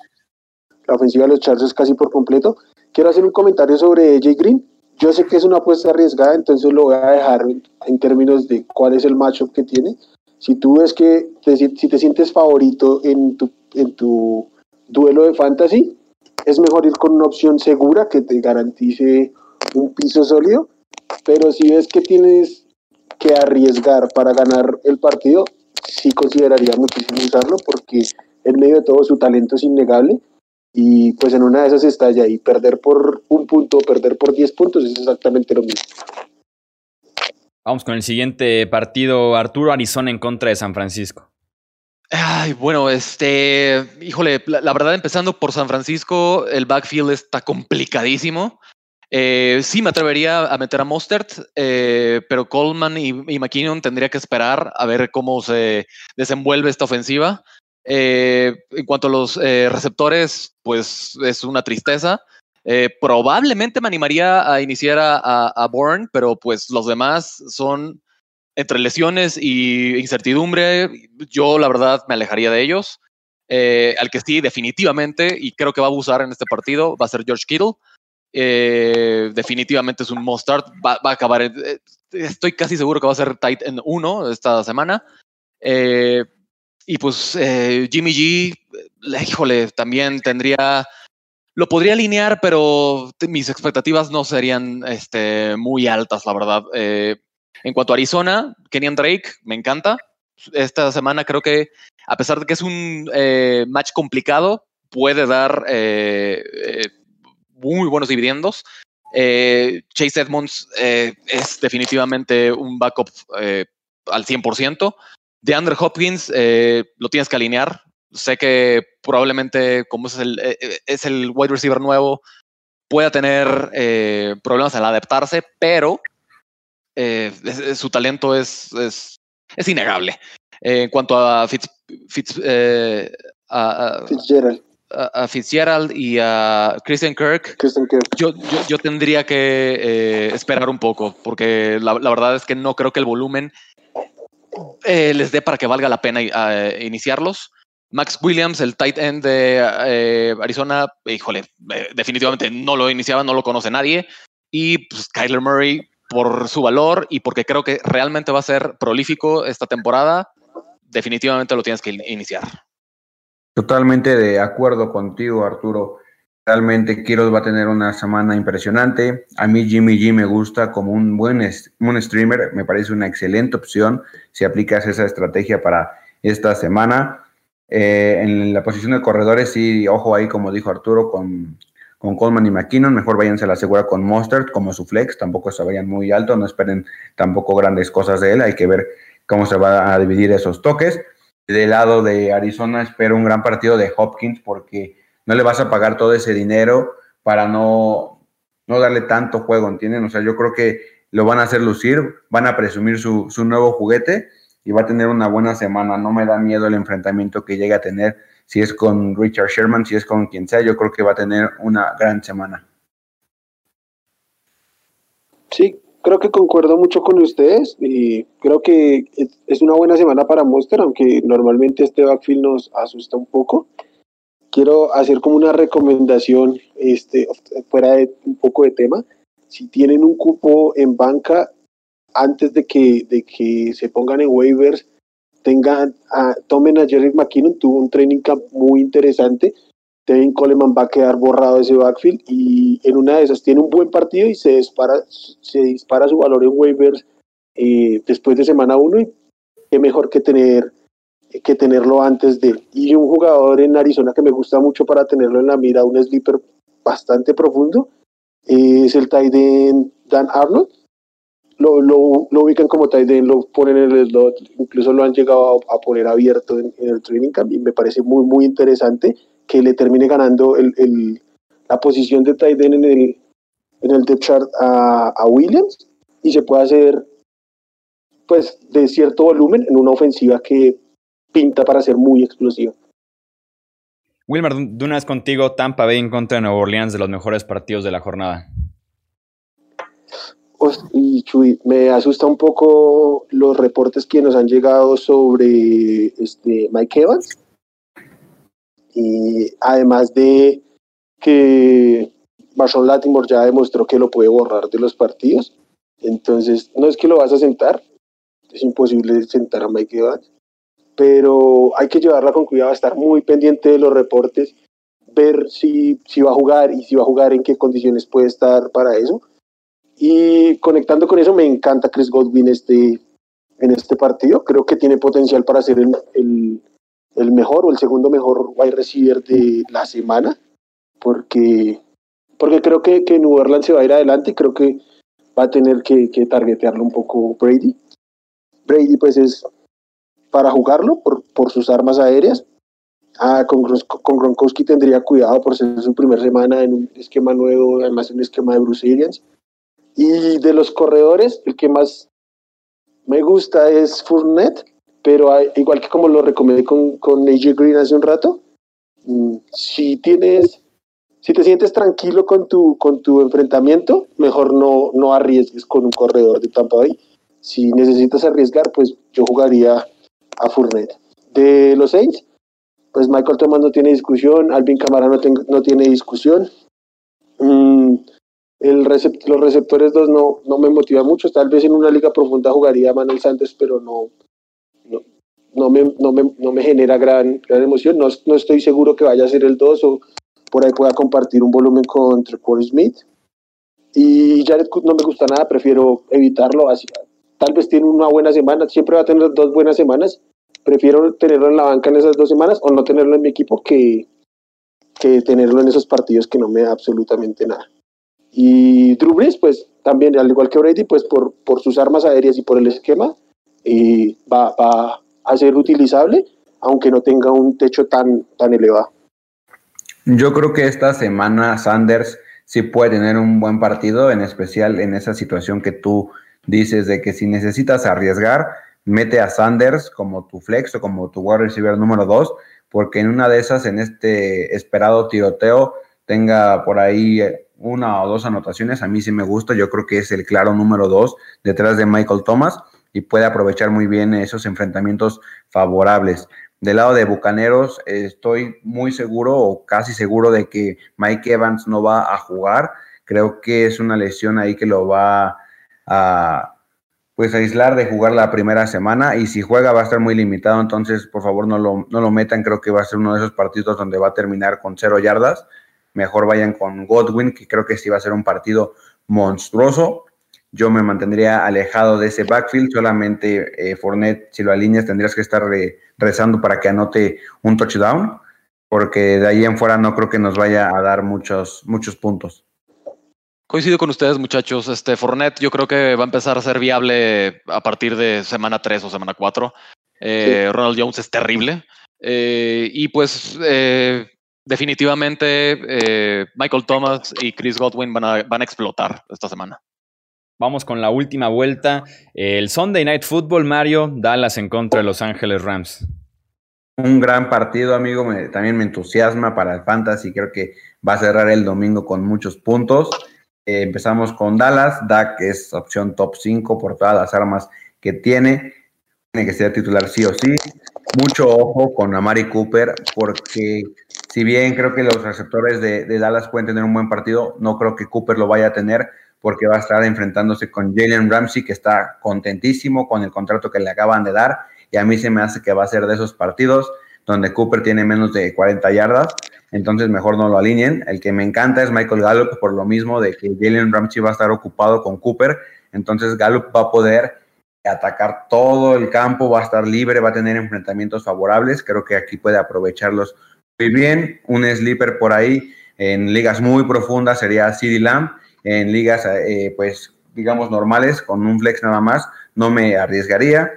Speaker 3: la ofensiva de los Chargers es casi por completo. Quiero hacer un comentario sobre Jay Green yo sé que es una apuesta arriesgada, entonces lo voy a dejar en términos de cuál es el matchup que tiene. Si tú ves que si te sientes favorito en tu, en tu duelo de fantasy, es mejor ir con una opción segura que te garantice un piso sólido. Pero si ves que tienes que arriesgar para ganar el partido, sí consideraría muchísimo usarlo porque en medio de todo su talento es innegable y pues en una de esas estalla y perder por un punto, perder por 10 puntos es exactamente lo mismo.
Speaker 1: Vamos con el siguiente partido, Arturo Arizona en contra de San Francisco.
Speaker 5: Ay, bueno, este, híjole, la, verdad, empezando por San Francisco, el backfield está complicadísimo. Eh, sí, me atrevería a meter a Mostert, eh, pero Coleman y, McKinnon tendría que esperar a ver cómo se desenvuelve esta ofensiva. Eh, en cuanto a los receptores, pues es una tristeza. Eh, probablemente me animaría a iniciar a, Bourne, pero pues los demás son entre lesiones y incertidumbre. Yo la verdad me alejaría de ellos. Eh, al que sí, definitivamente, y creo que va a abusar en este partido, va a ser George Kittle. Eh, definitivamente es un must start. Va, a acabar, estoy casi seguro que va a ser tight en uno esta semana. y pues Jimmy G, híjole, también tendría, lo podría alinear, pero mis expectativas no serían este, muy altas, la verdad. en cuanto a Arizona, Kenyan Drake, me encanta. Esta semana creo que a pesar de que es un eh, match complicado, puede dar eh, eh, muy buenos dividendos. Chase Edmonds es definitivamente un backup al 100%. De Andrew Hopkins lo tienes que alinear. Sé que probablemente, como es el, es el wide receiver nuevo, pueda tener problemas al adaptarse, pero su talento es, es, es innegable. en cuanto a Fitz,
Speaker 3: eh, a, Fitzgerald.
Speaker 5: A, Fitzgerald y a Christian Kirk, Yo, yo, tendría que eh, esperar un poco, porque la, verdad es que no creo que el volumen eh, les dé para que valga la pena iniciarlos. Max Williams, el tight end de Arizona, híjole, definitivamente no lo iniciaba, no lo conoce nadie. Y pues, Kyler Murray, por su valor y porque creo que realmente va a ser prolífico esta temporada, definitivamente lo tienes que iniciar.
Speaker 4: Totalmente de acuerdo contigo, Arturo. Realmente Quiero va a tener una semana impresionante. A mí Jimmy G me gusta como un buen un streamer. Me parece una excelente opción si aplicas esa estrategia para esta semana. Eh, en la posición de corredores, sí, ojo ahí, como dijo Arturo, con, con Coleman y McKinnon. Mejor váyanse a la segura con Mustard como su flex. Tampoco se vayan muy alto. No esperen tampoco grandes cosas de él. Hay que ver cómo se va a dividir esos toques. Del lado de Arizona espero un gran partido de Hopkins porque no le vas a pagar todo ese dinero para no, no darle tanto juego, ¿entienden? O sea, yo creo que lo van a hacer lucir, van a presumir su, su nuevo juguete y va a tener una buena semana. No me da miedo el enfrentamiento que llegue a tener, si es con Richard Sherman, si es con quien sea, yo creo que va a tener una gran semana.
Speaker 3: Sí, creo que concuerdo mucho con ustedes y creo que es una buena semana para Monster, aunque normalmente este backfield nos asusta un poco. Quiero hacer como una recomendación este, fuera de un poco de tema. Si tienen un cupo en banca, antes de que, de que se pongan en waivers, tengan tomen a Jerry McKinnon, tuvo un training camp muy interesante. Devin Coleman va a quedar borrado de ese backfield y en una de esas tiene un buen partido y se dispara, se dispara su valor en waivers eh, después de semana 1 y qué mejor que tener que tenerlo antes de y un jugador en Arizona que me gusta mucho para tenerlo en la mira un sleeper bastante profundo es el tight Dan Arnold lo, lo, lo, ubican como tight end, lo ponen en el slot, incluso lo han llegado a, poner abierto en, el training camp y me parece muy muy interesante que le termine ganando el, el, la posición de tight en el, en el depth chart a, a, Williams y se puede hacer pues de cierto volumen en una ofensiva que pinta para ser muy explosiva.
Speaker 1: Wilmer, de una contigo, Tampa Bay en contra de Nueva Orleans, de los mejores partidos de la jornada.
Speaker 3: Y Chuy, me asusta un poco los reportes que nos han llegado sobre este Mike Evans y además de que Marshawn Latimore ya demostró que lo puede borrar de los partidos. Entonces, no es que lo vas a sentar, es imposible sentar a Mike Evans, pero hay que llevarla con cuidado, estar muy pendiente de los reportes, ver si, si va a jugar y si va a jugar en qué condiciones puede estar para eso. Y conectando con eso, me encanta Chris Godwin este, en este partido. Creo que tiene potencial para ser el, el el mejor o el segundo mejor wide receiver de la semana, porque, porque creo que, que New Orleans se va a ir adelante y creo que va a tener que, que targetearlo un poco Brady. Brady pues es para jugarlo por, por sus armas aéreas. Ah, con, con Gronkowski tendría cuidado por ser su primera semana en un esquema nuevo, además en un esquema de Bruce Arians. Y de los corredores, el que más me gusta es Fournette, pero igual que como lo recomendé con, con AJ Green hace un rato, mm, si tienes, si te sientes tranquilo con tu, con tu enfrentamiento, mejor no, no arriesgues con un corredor de Tampa Bay. Si necesitas arriesgar, pues yo jugaría a Fournette. De los Saints, pues Michael Thomas no tiene discusión, Alvin Camara no, no tiene discusión. Mm, el los receptores dos no, no me motiva mucho. Tal vez en una liga profunda jugaría Manuel Santos, pero no, no, no, me, no, me, no me genera gran, gran emoción. No, no estoy seguro que vaya a ser el 2 o por ahí pueda compartir un volumen con Trevor Smith. Y Jared Cook no me gusta nada, prefiero evitarlo. Así, tal vez tiene una buena semana, siempre va a tener dos buenas semanas. Prefiero tenerlo en la banca en esas dos semanas o no tenerlo en mi equipo que, que tenerlo en esos partidos que no me da absolutamente nada. Y Drew Brees, pues también, al igual que Brady, pues por, por sus armas aéreas y por el esquema, eh, va, va a ser utilizable, aunque no tenga un techo tan, tan elevado.
Speaker 4: Yo creo que esta semana Sanders sí puede tener un buen partido, en especial en esa situación que tú dices de que si necesitas arriesgar, mete a Sanders como tu flex o como tu wide receiver número 2, porque en una de esas, en este esperado tiroteo, tenga por ahí una o dos anotaciones. A mí sí me gusta, yo creo que es el claro número 2 detrás de Michael Thomas y puede aprovechar muy bien esos enfrentamientos favorables. Del lado de Bucaneros, estoy muy seguro o casi seguro de que Mike Evans no va a jugar. Creo que es una lesión ahí que lo va a pues aislar de jugar la primera semana y si juega va a estar muy limitado, entonces por favor no lo, no lo metan, creo que va a ser uno de esos partidos donde va a terminar con cero yardas, mejor vayan con Godwin, que creo que sí va a ser un partido monstruoso, yo me mantendría alejado de ese backfield. Solamente eh, Fournette, si lo alineas, tendrías que estar rezando para que anote un touchdown, porque de ahí en fuera no creo que nos vaya a dar muchos, muchos puntos.
Speaker 5: Coincido con ustedes, muchachos. Este Fournette yo creo que va a empezar a ser viable a partir de semana 3 o semana 4. Eh, Ronald Jones es terrible. Eh, y pues definitivamente Michael Thomas y Chris Godwin van a, van a explotar esta semana.
Speaker 1: Vamos con la última vuelta. El Sunday Night Football, Mario, Dallas en contra de Los Ángeles Rams.
Speaker 4: Un gran partido, amigo. también me entusiasma para el Fantasy. Creo que va a cerrar el domingo con muchos puntos. Eh, empezamos con Dallas. Dak es opción top 5 por todas las armas que tiene. Tiene que ser titular sí o sí. Mucho ojo con Amari Cooper, porque si bien creo que los receptores de, Dallas pueden tener un buen partido, no creo que Cooper lo vaya a tener porque va a estar enfrentándose con Jalen Ramsey, que está contentísimo con el contrato que le acaban de dar, y a mí se me hace que va a ser de esos partidos donde Cooper tiene menos de 40 yardas, entonces mejor no lo alineen. El que me encanta es Michael Gallup, por lo mismo de que Jalen Ramsey va a estar ocupado con Cooper, entonces Gallup va a poder atacar todo el campo, va a estar libre, va a tener enfrentamientos favorables, creo que aquí puede aprovecharlos muy bien. Un sleeper por ahí en ligas muy profundas sería CD Lamb, en ligas, eh, pues, digamos, normales, con un flex nada más, no me arriesgaría.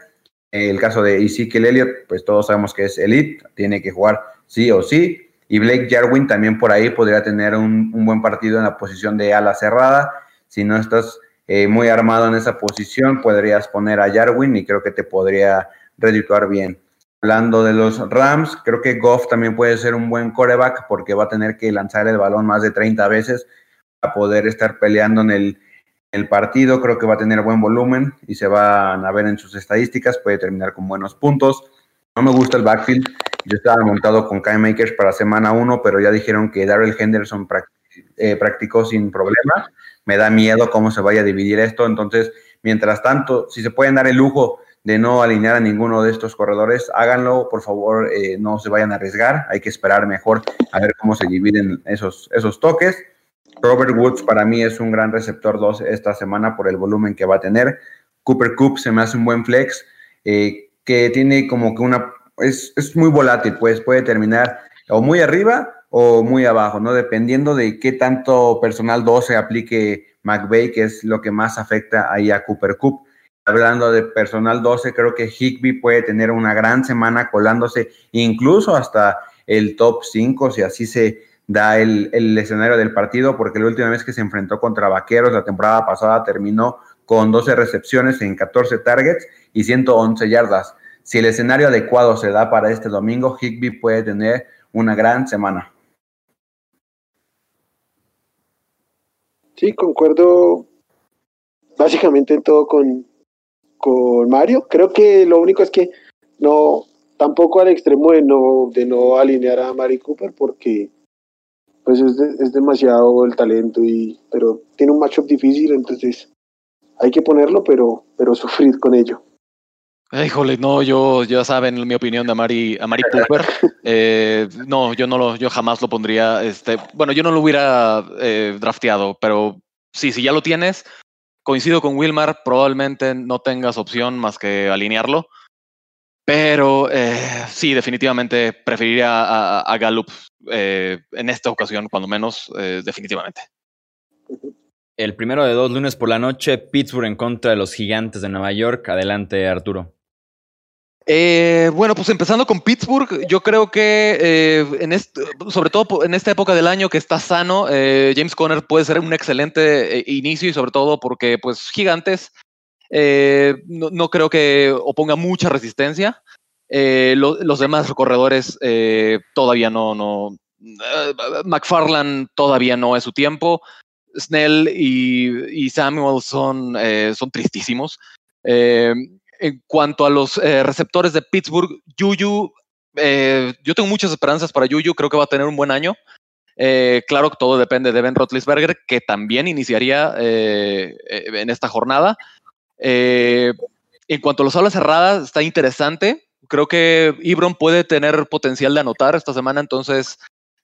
Speaker 4: El caso de Ezekiel Elliott, pues todos sabemos que es elite, tiene que jugar sí o sí. Y Blake Jarwin también por ahí podría tener un, buen partido en la posición de ala cerrada. Si no estás eh, muy armado en esa posición, podrías poner a Jarwin y creo que te podría redituar bien. Hablando de los Rams, creo que Goff también puede ser un buen coreback porque va a tener que lanzar el balón más de 30 veces a poder estar peleando en el, el, partido. Creo que va a tener buen volumen y se van a ver en sus estadísticas. Puede terminar con buenos puntos. No me gusta el backfield. Yo estaba montado con Kai Makers para semana 1, pero ya dijeron que Darrell Henderson eh, practicó sin problema. Me da miedo cómo se vaya a dividir esto. Entonces, mientras tanto, si se pueden dar el lujo de no alinear a ninguno de estos corredores, háganlo, por favor, eh, no se vayan a arriesgar, hay que esperar mejor a ver cómo se dividen esos, esos toques. Robert Woods para mí es un gran receptor 2 esta semana por el volumen que va a tener. Cooper Coop se me hace un buen flex, eh, que tiene como que una, es, muy volátil, pues puede terminar o muy arriba o muy abajo, ¿no? Dependiendo de qué tanto personal 12 aplique McVeigh, que es lo que más afecta ahí a Cooper Coop. Hablando de personal 12, creo que Higby puede tener una gran semana colándose incluso hasta el top 5, si así se, da el, escenario del partido, porque la última vez que se enfrentó contra Vaqueros la temporada pasada terminó con 12 recepciones en 14 targets y 111 yardas. Si el escenario adecuado se da para este domingo, Higby puede tener una gran semana.
Speaker 3: Sí, concuerdo básicamente en todo con, con Mario. Creo que lo único es que no, tampoco al extremo de no, de no alinear a Mari Cooper porque pues es, es demasiado el talento y pero tiene un matchup difícil entonces hay que ponerlo pero pero sufrir con ello
Speaker 5: Híjole, no, yo ya saben mi opinión de Mari, a Mari Cooper. Eh, no, yo no lo, yo jamás lo pondría. Este, bueno, yo no lo hubiera eh, drafteado, pero sí, si ya lo tienes, coincido con Wilmar, probablemente no tengas opción más que alinearlo. Pero eh, sí, definitivamente preferiría a, Gallup eh, en esta ocasión, cuando menos, eh, definitivamente.
Speaker 1: El primero de dos lunes por la noche, Pittsburgh en contra de los gigantes de Nueva York. Adelante, Arturo.
Speaker 5: Eh, bueno, pues empezando con Pittsburgh, yo creo que eh, en sobre todo en esta época del año que está sano, eh, James Conner puede ser un excelente inicio y sobre todo porque pues gigantes no, no, creo que oponga mucha resistencia. Lo, los demás corredores todavía no, no McFarland todavía no es su tiempo. Snell y, y Samuel son, son tristísimos. Eh, en cuanto a los eh, receptores de Pittsburgh, Yuyu, eh, yo tengo muchas esperanzas para Yuyu, creo que va a tener un buen año. Eh, claro que todo depende de Ben Roethlisberger, que también iniciaría eh, en esta jornada. en cuanto a los alas cerradas, está interesante. Creo que Ibron puede tener potencial de anotar esta semana, entonces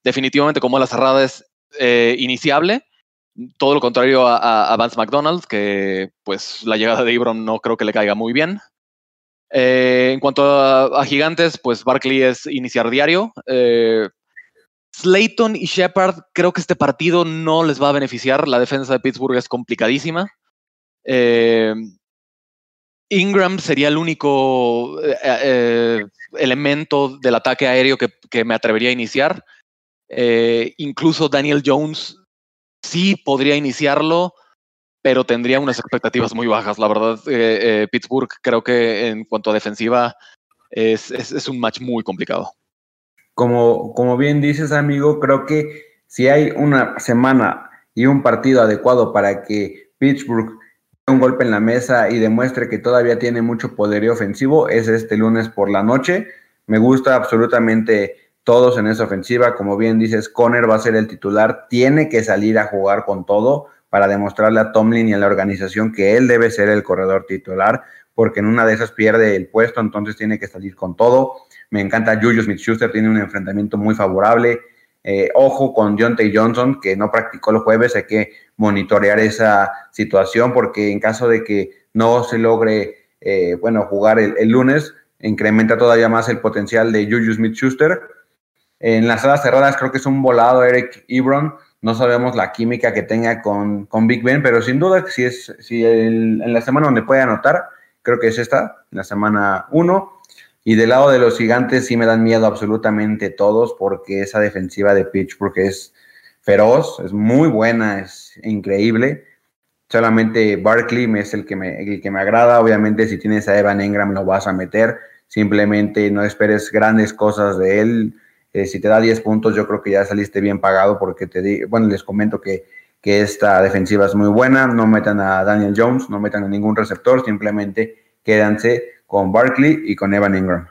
Speaker 5: definitivamente como la cerrada es iniciable todo lo contrario a, Vance McDonald, que pues la llegada de Ibron no creo que le caiga muy bien. Eh, en cuanto a, gigantes, pues Barkley es iniciar diario. Eh, Slayton y Shepard, creo que este partido no les va a beneficiar. La defensa de Pittsburgh es complicadísima. Eh, Ingram sería el único elemento del ataque aéreo que, que me atrevería a iniciar. incluso Daniel Jones sí podría iniciarlo, pero tendría unas expectativas muy bajas. La verdad, eh, eh, Pittsburgh creo que en cuanto a defensiva es, un match muy complicado.
Speaker 4: Como, como bien dices, amigo, creo que si hay una semana y un partido adecuado para que Pittsburgh dé un golpe en la mesa y demuestre que todavía tiene mucho poderío ofensivo, es este lunes por la noche. Me gusta absolutamente todos en esa ofensiva. Como bien dices, Conner va a ser el titular, tiene que salir a jugar con todo para demostrarle a Tomlin y a la organización que él debe ser el corredor titular, porque en una de esas pierde el puesto, entonces tiene que salir con todo. Me encanta Julius Smith-Schuster, tiene un enfrentamiento muy favorable. Eh, ojo con T. Johnson, que no practicó el jueves, hay que monitorear esa situación, porque en caso de que no se logre, eh, bueno, jugar el, lunes, incrementa todavía más el potencial de Julius Smith-Schuster en las salas cerradas creo que es un volado Eric Ebron. No sabemos la química que tenga con, con Big Ben, pero sin duda si es si el, en la semana donde puede anotar, creo que es esta, la semana 1. Y del lado de los gigantes sí me dan miedo absolutamente todos porque esa defensiva de Pittsburgh es feroz, es muy buena, es increíble. Solamente Barkley es el que, me, el que me agrada. Obviamente si tienes a Evan Engram lo vas a meter. Simplemente no esperes grandes cosas de él eh, si te da 10 puntos, yo creo que ya saliste bien pagado porque te di, bueno, les comento que, que esta defensiva es muy buena. No metan a Daniel Jones, no metan a ningún receptor, simplemente quédanse con Barkley y con Evan Ingram.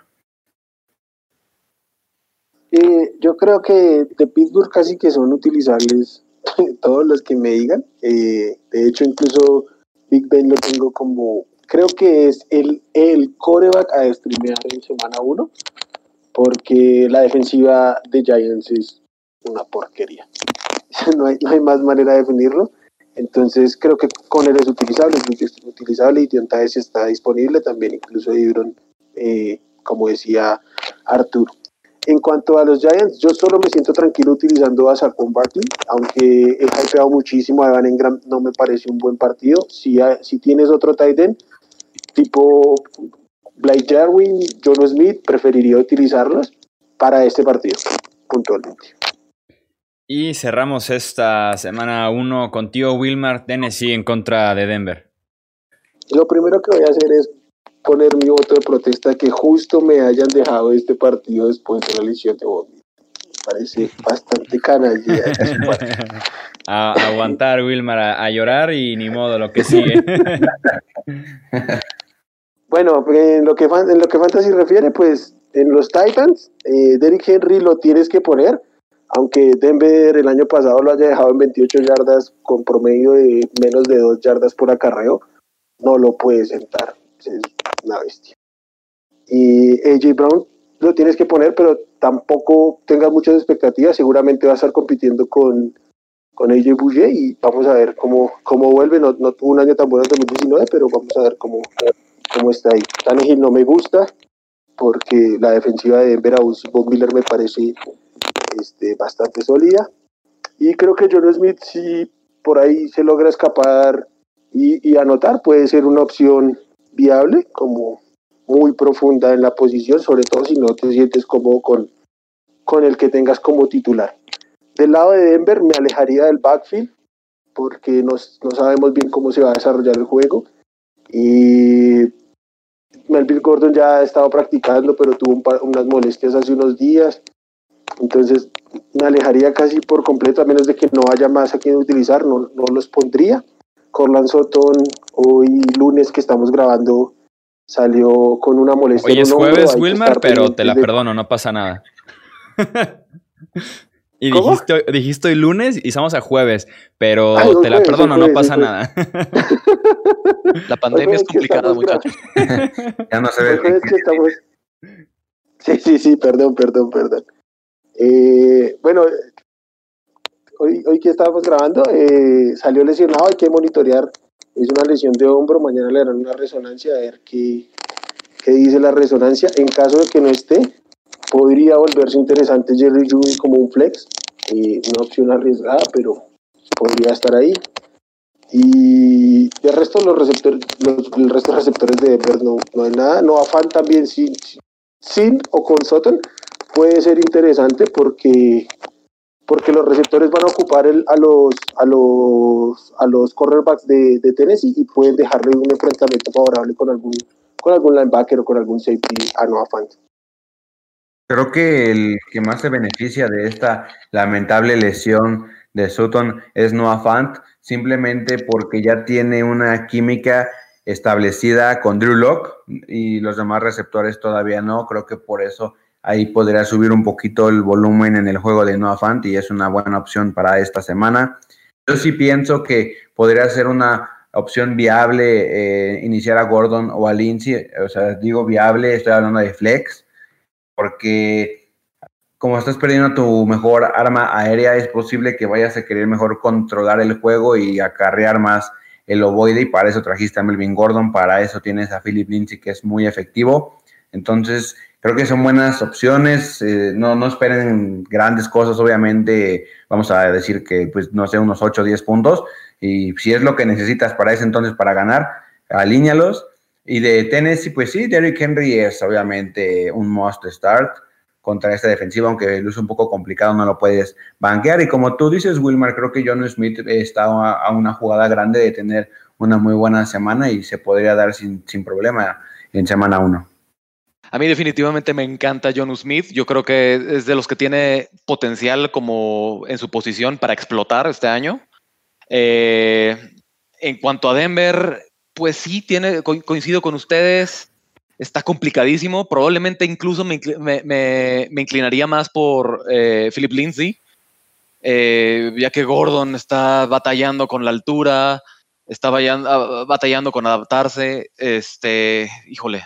Speaker 3: Eh, yo creo que de Pittsburgh casi que son utilizables todos los que me digan. Eh, de hecho, incluso Big Ben lo tengo como, creo que es el, el coreback a streamear en semana 1 porque la defensiva de Giants es una porquería. No hay, no hay más manera de definirlo. Entonces creo que Conner es utilizable, es utilizable y Diontaes está disponible también, incluso Ibron, eh, como decía Arturo. En cuanto a los Giants, yo solo me siento tranquilo utilizando a Saquon Barkley, aunque he hypeado muchísimo a Evan Engram, no me parece un buen partido. Si, si tienes otro tight end, tipo Blake Jarwin, John Smith, preferiría utilizarlos para este partido, puntualmente.
Speaker 1: Y cerramos esta semana 1 contigo, Wilmar, Tennessee en contra de Denver.
Speaker 3: Lo primero que voy a hacer es poner mi voto de protesta que justo me hayan dejado este partido después de la lesión de Bobby. parece bastante canalla.
Speaker 1: a, aguantar, Wilmar, a, llorar y ni modo, lo que sigue.
Speaker 3: bueno, en lo, que, en lo que Fantasy refiere, pues en los Titans, eh, Derrick Henry lo tienes que poner, aunque Denver el año pasado lo haya dejado en 28 yardas con promedio de menos de 2 yardas por acarreo, no lo puedes sentar. Es una bestia. Y AJ Brown lo tienes que poner, pero tampoco tengas muchas expectativas. Seguramente va a estar compitiendo con, con AJ Boucher y vamos a ver cómo, cómo vuelve. No, tuvo un año tan bueno en 2019, pero vamos a ver cómo, cómo está ahí. Tannehill no me gusta porque la defensiva de Denver a Bob Miller me parece este, bastante sólida. Y creo que John Smith, si por ahí se logra escapar y, y anotar, puede ser una opción viable como muy profunda en la posición, sobre todo si no te sientes cómodo con, con el que tengas como titular. Del lado de Denver me alejaría del backfield porque no, no sabemos bien cómo se va a desarrollar el juego. Y Melvin Gordon ya ha estado practicando, pero tuvo unas molestias hace unos días. Entonces me alejaría casi por completo, a menos de que no haya más a quien utilizar, no, no los pondría. Corland Sutton, hoy lunes que estamos grabando, salió con una molestia.
Speaker 1: Hoy es jueves, Wilmar, pero te la perdono, no pasa nada. y dijiste, dijiste, hoy lunes y estamos a jueves, pero te la perdono, no pasa nada.
Speaker 5: la pandemia es complicada, muchachos.
Speaker 4: ya no se ve.
Speaker 3: Sí, sí, sí, perdón, perdón, perdón. Eh, bueno, hoy, hoy que estábamos grabando, eh, salió lesionado, hay que monitorear es una lesión de hombro, mañana le darán una resonancia a ver qué, qué dice la resonancia. En caso de que no esté, podría volverse interesante Jerry Judy como un flex, eh, una opción arriesgada, pero podría estar ahí. Y de resto los receptores, los, el resto de receptores de Denver no, no hay nada. No afán también sin, sin o con Sutton puede ser interesante porque porque los receptores van a ocupar el, a los a los a los cornerbacks de, de, Tennessee y pueden dejarle un enfrentamiento favorable con algún con algún linebacker o con algún safety a Noah Fant.
Speaker 4: Creo que el que más se beneficia de esta lamentable lesión de Sutton es Noah Fant, simplemente porque ya tiene una química establecida con Drew Locke y los demás receptores todavía no. Creo que por eso Ahí podría subir un poquito el volumen en el juego de Noah Fant y es una buena opción para esta semana. Yo sí pienso que podría ser una opción viable eh, iniciar a Gordon o a Lindsay. O sea, digo viable, estoy hablando de flex, porque como estás perdiendo tu mejor arma aérea, es posible que vayas a querer mejor controlar el juego y acarrear más el ovoide y para eso trajiste a Melvin Gordon, para eso tienes a Philip Lindsay que es muy efectivo. Entonces, creo que son buenas opciones. Eh, no, no esperen grandes cosas, obviamente. Vamos a decir que, pues, no sé, unos 8 o 10 puntos. Y si es lo que necesitas para ese entonces para ganar, alíñalos. Y de Tennessee, pues sí, Derrick Henry es obviamente un must start contra esta defensiva, aunque luce un poco complicado, no lo puedes banquear. Y como tú dices, Wilmar, creo que John Smith está a una jugada grande de tener una muy buena semana y se podría dar sin, sin problema en semana 1.
Speaker 5: A mí definitivamente me encanta John Smith. Yo creo que es de los que tiene potencial como en su posición para explotar este año. Eh, en cuanto a Denver, pues sí, tiene, coincido con ustedes. Está complicadísimo. Probablemente incluso me, inclinaría más por eh, Philip Lindsay, eh, ya que Gordon está batallando con la altura, está batallando con adaptarse. Este, híjole,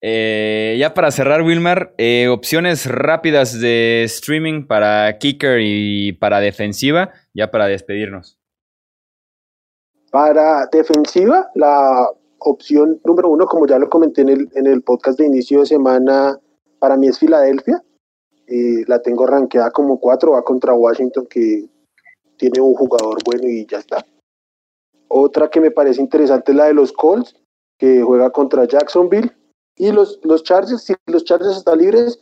Speaker 1: eh, ya para cerrar, Wilmar, opciones rápidas de streaming para kicker y para defensiva, ya para despedirnos.
Speaker 3: Para defensiva, la opción número uno, como ya lo comenté en el, en el podcast de inicio de semana, para mí es Filadelfia. Eh, la tengo rankeada como cuatro, va contra Washington, que tiene un jugador bueno y ya está. Otra que me parece interesante es la de los Colts, que juega contra Jacksonville y los, los Chargers, si los Chargers están libres,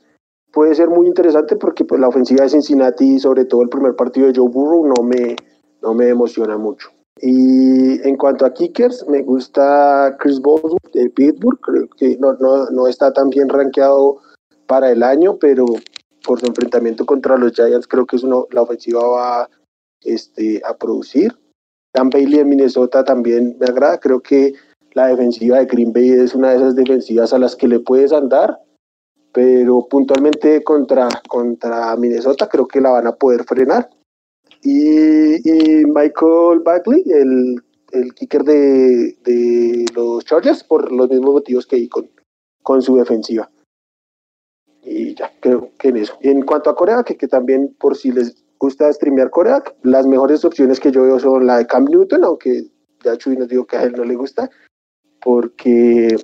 Speaker 3: puede ser muy interesante porque pues, la ofensiva de Cincinnati, sobre todo el primer partido de Joe Burrow, no me, no me emociona mucho. Y en cuanto a kickers, me gusta Chris Boswell de Pittsburgh, creo que no, está tan bien rankeado para el año, pero por su enfrentamiento contra los Giants, creo que es una, la ofensiva va este, a producir. Dan Bailey en Minnesota también me agrada, creo que la defensiva de Green Bay es una de esas defensivas a las que le puedes andar, pero puntualmente contra Minnesota creo que la van a poder frenar. Y, Michael Bagley, el, el kicker de, de, los Chargers, por los mismos motivos que con, con su defensiva. Y ya, creo que en eso. en cuanto a Corea, que, que también por si les gusta streamear Corea, las mejores opciones que yo veo son la de Cam Newton, aunque ya Chuy nos dijo que a él no le gusta, porque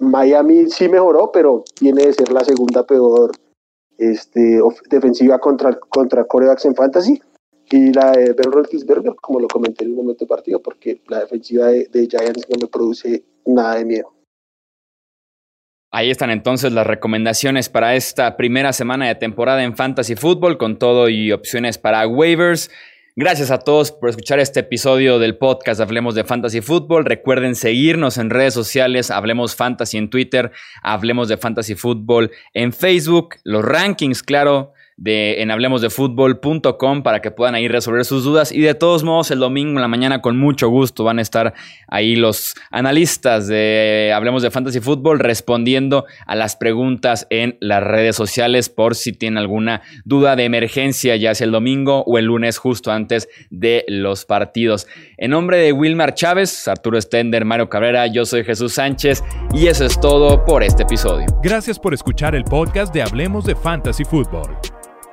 Speaker 3: Miami sí mejoró, pero tiene de ser la segunda peor este, defensiva contra, contra corebacks en fantasy. Y la de Ben Roethlisberger, como lo comenté en un momento partido, porque la defensiva de, de Giants no me produce nada de miedo.
Speaker 1: Ahí están entonces las recomendaciones para esta primera semana de temporada en Fantasy Football, con todo y opciones para waivers. Gracias a todos por escuchar este episodio del podcast Hablemos de Fantasy Football. Recuerden seguirnos en redes sociales, Hablemos Fantasy en Twitter, Hablemos de Fantasy Football en Facebook, los rankings, claro, de, en hablemosdefutbol.com para que puedan ahí resolver sus dudas. Y de todos modos, el domingo en la mañana, con mucho gusto, van a estar ahí los analistas de Hablemos de Fantasy Football respondiendo a las preguntas en las redes sociales por si tienen alguna duda de emergencia, ya sea el domingo o el lunes, justo antes de los partidos. En nombre de Wilmar Chávez, Arturo Stender, Mario Cabrera, yo soy Jesús Sánchez y eso es todo por este episodio.
Speaker 2: Gracias por escuchar el podcast de Hablemos de Fantasy Football.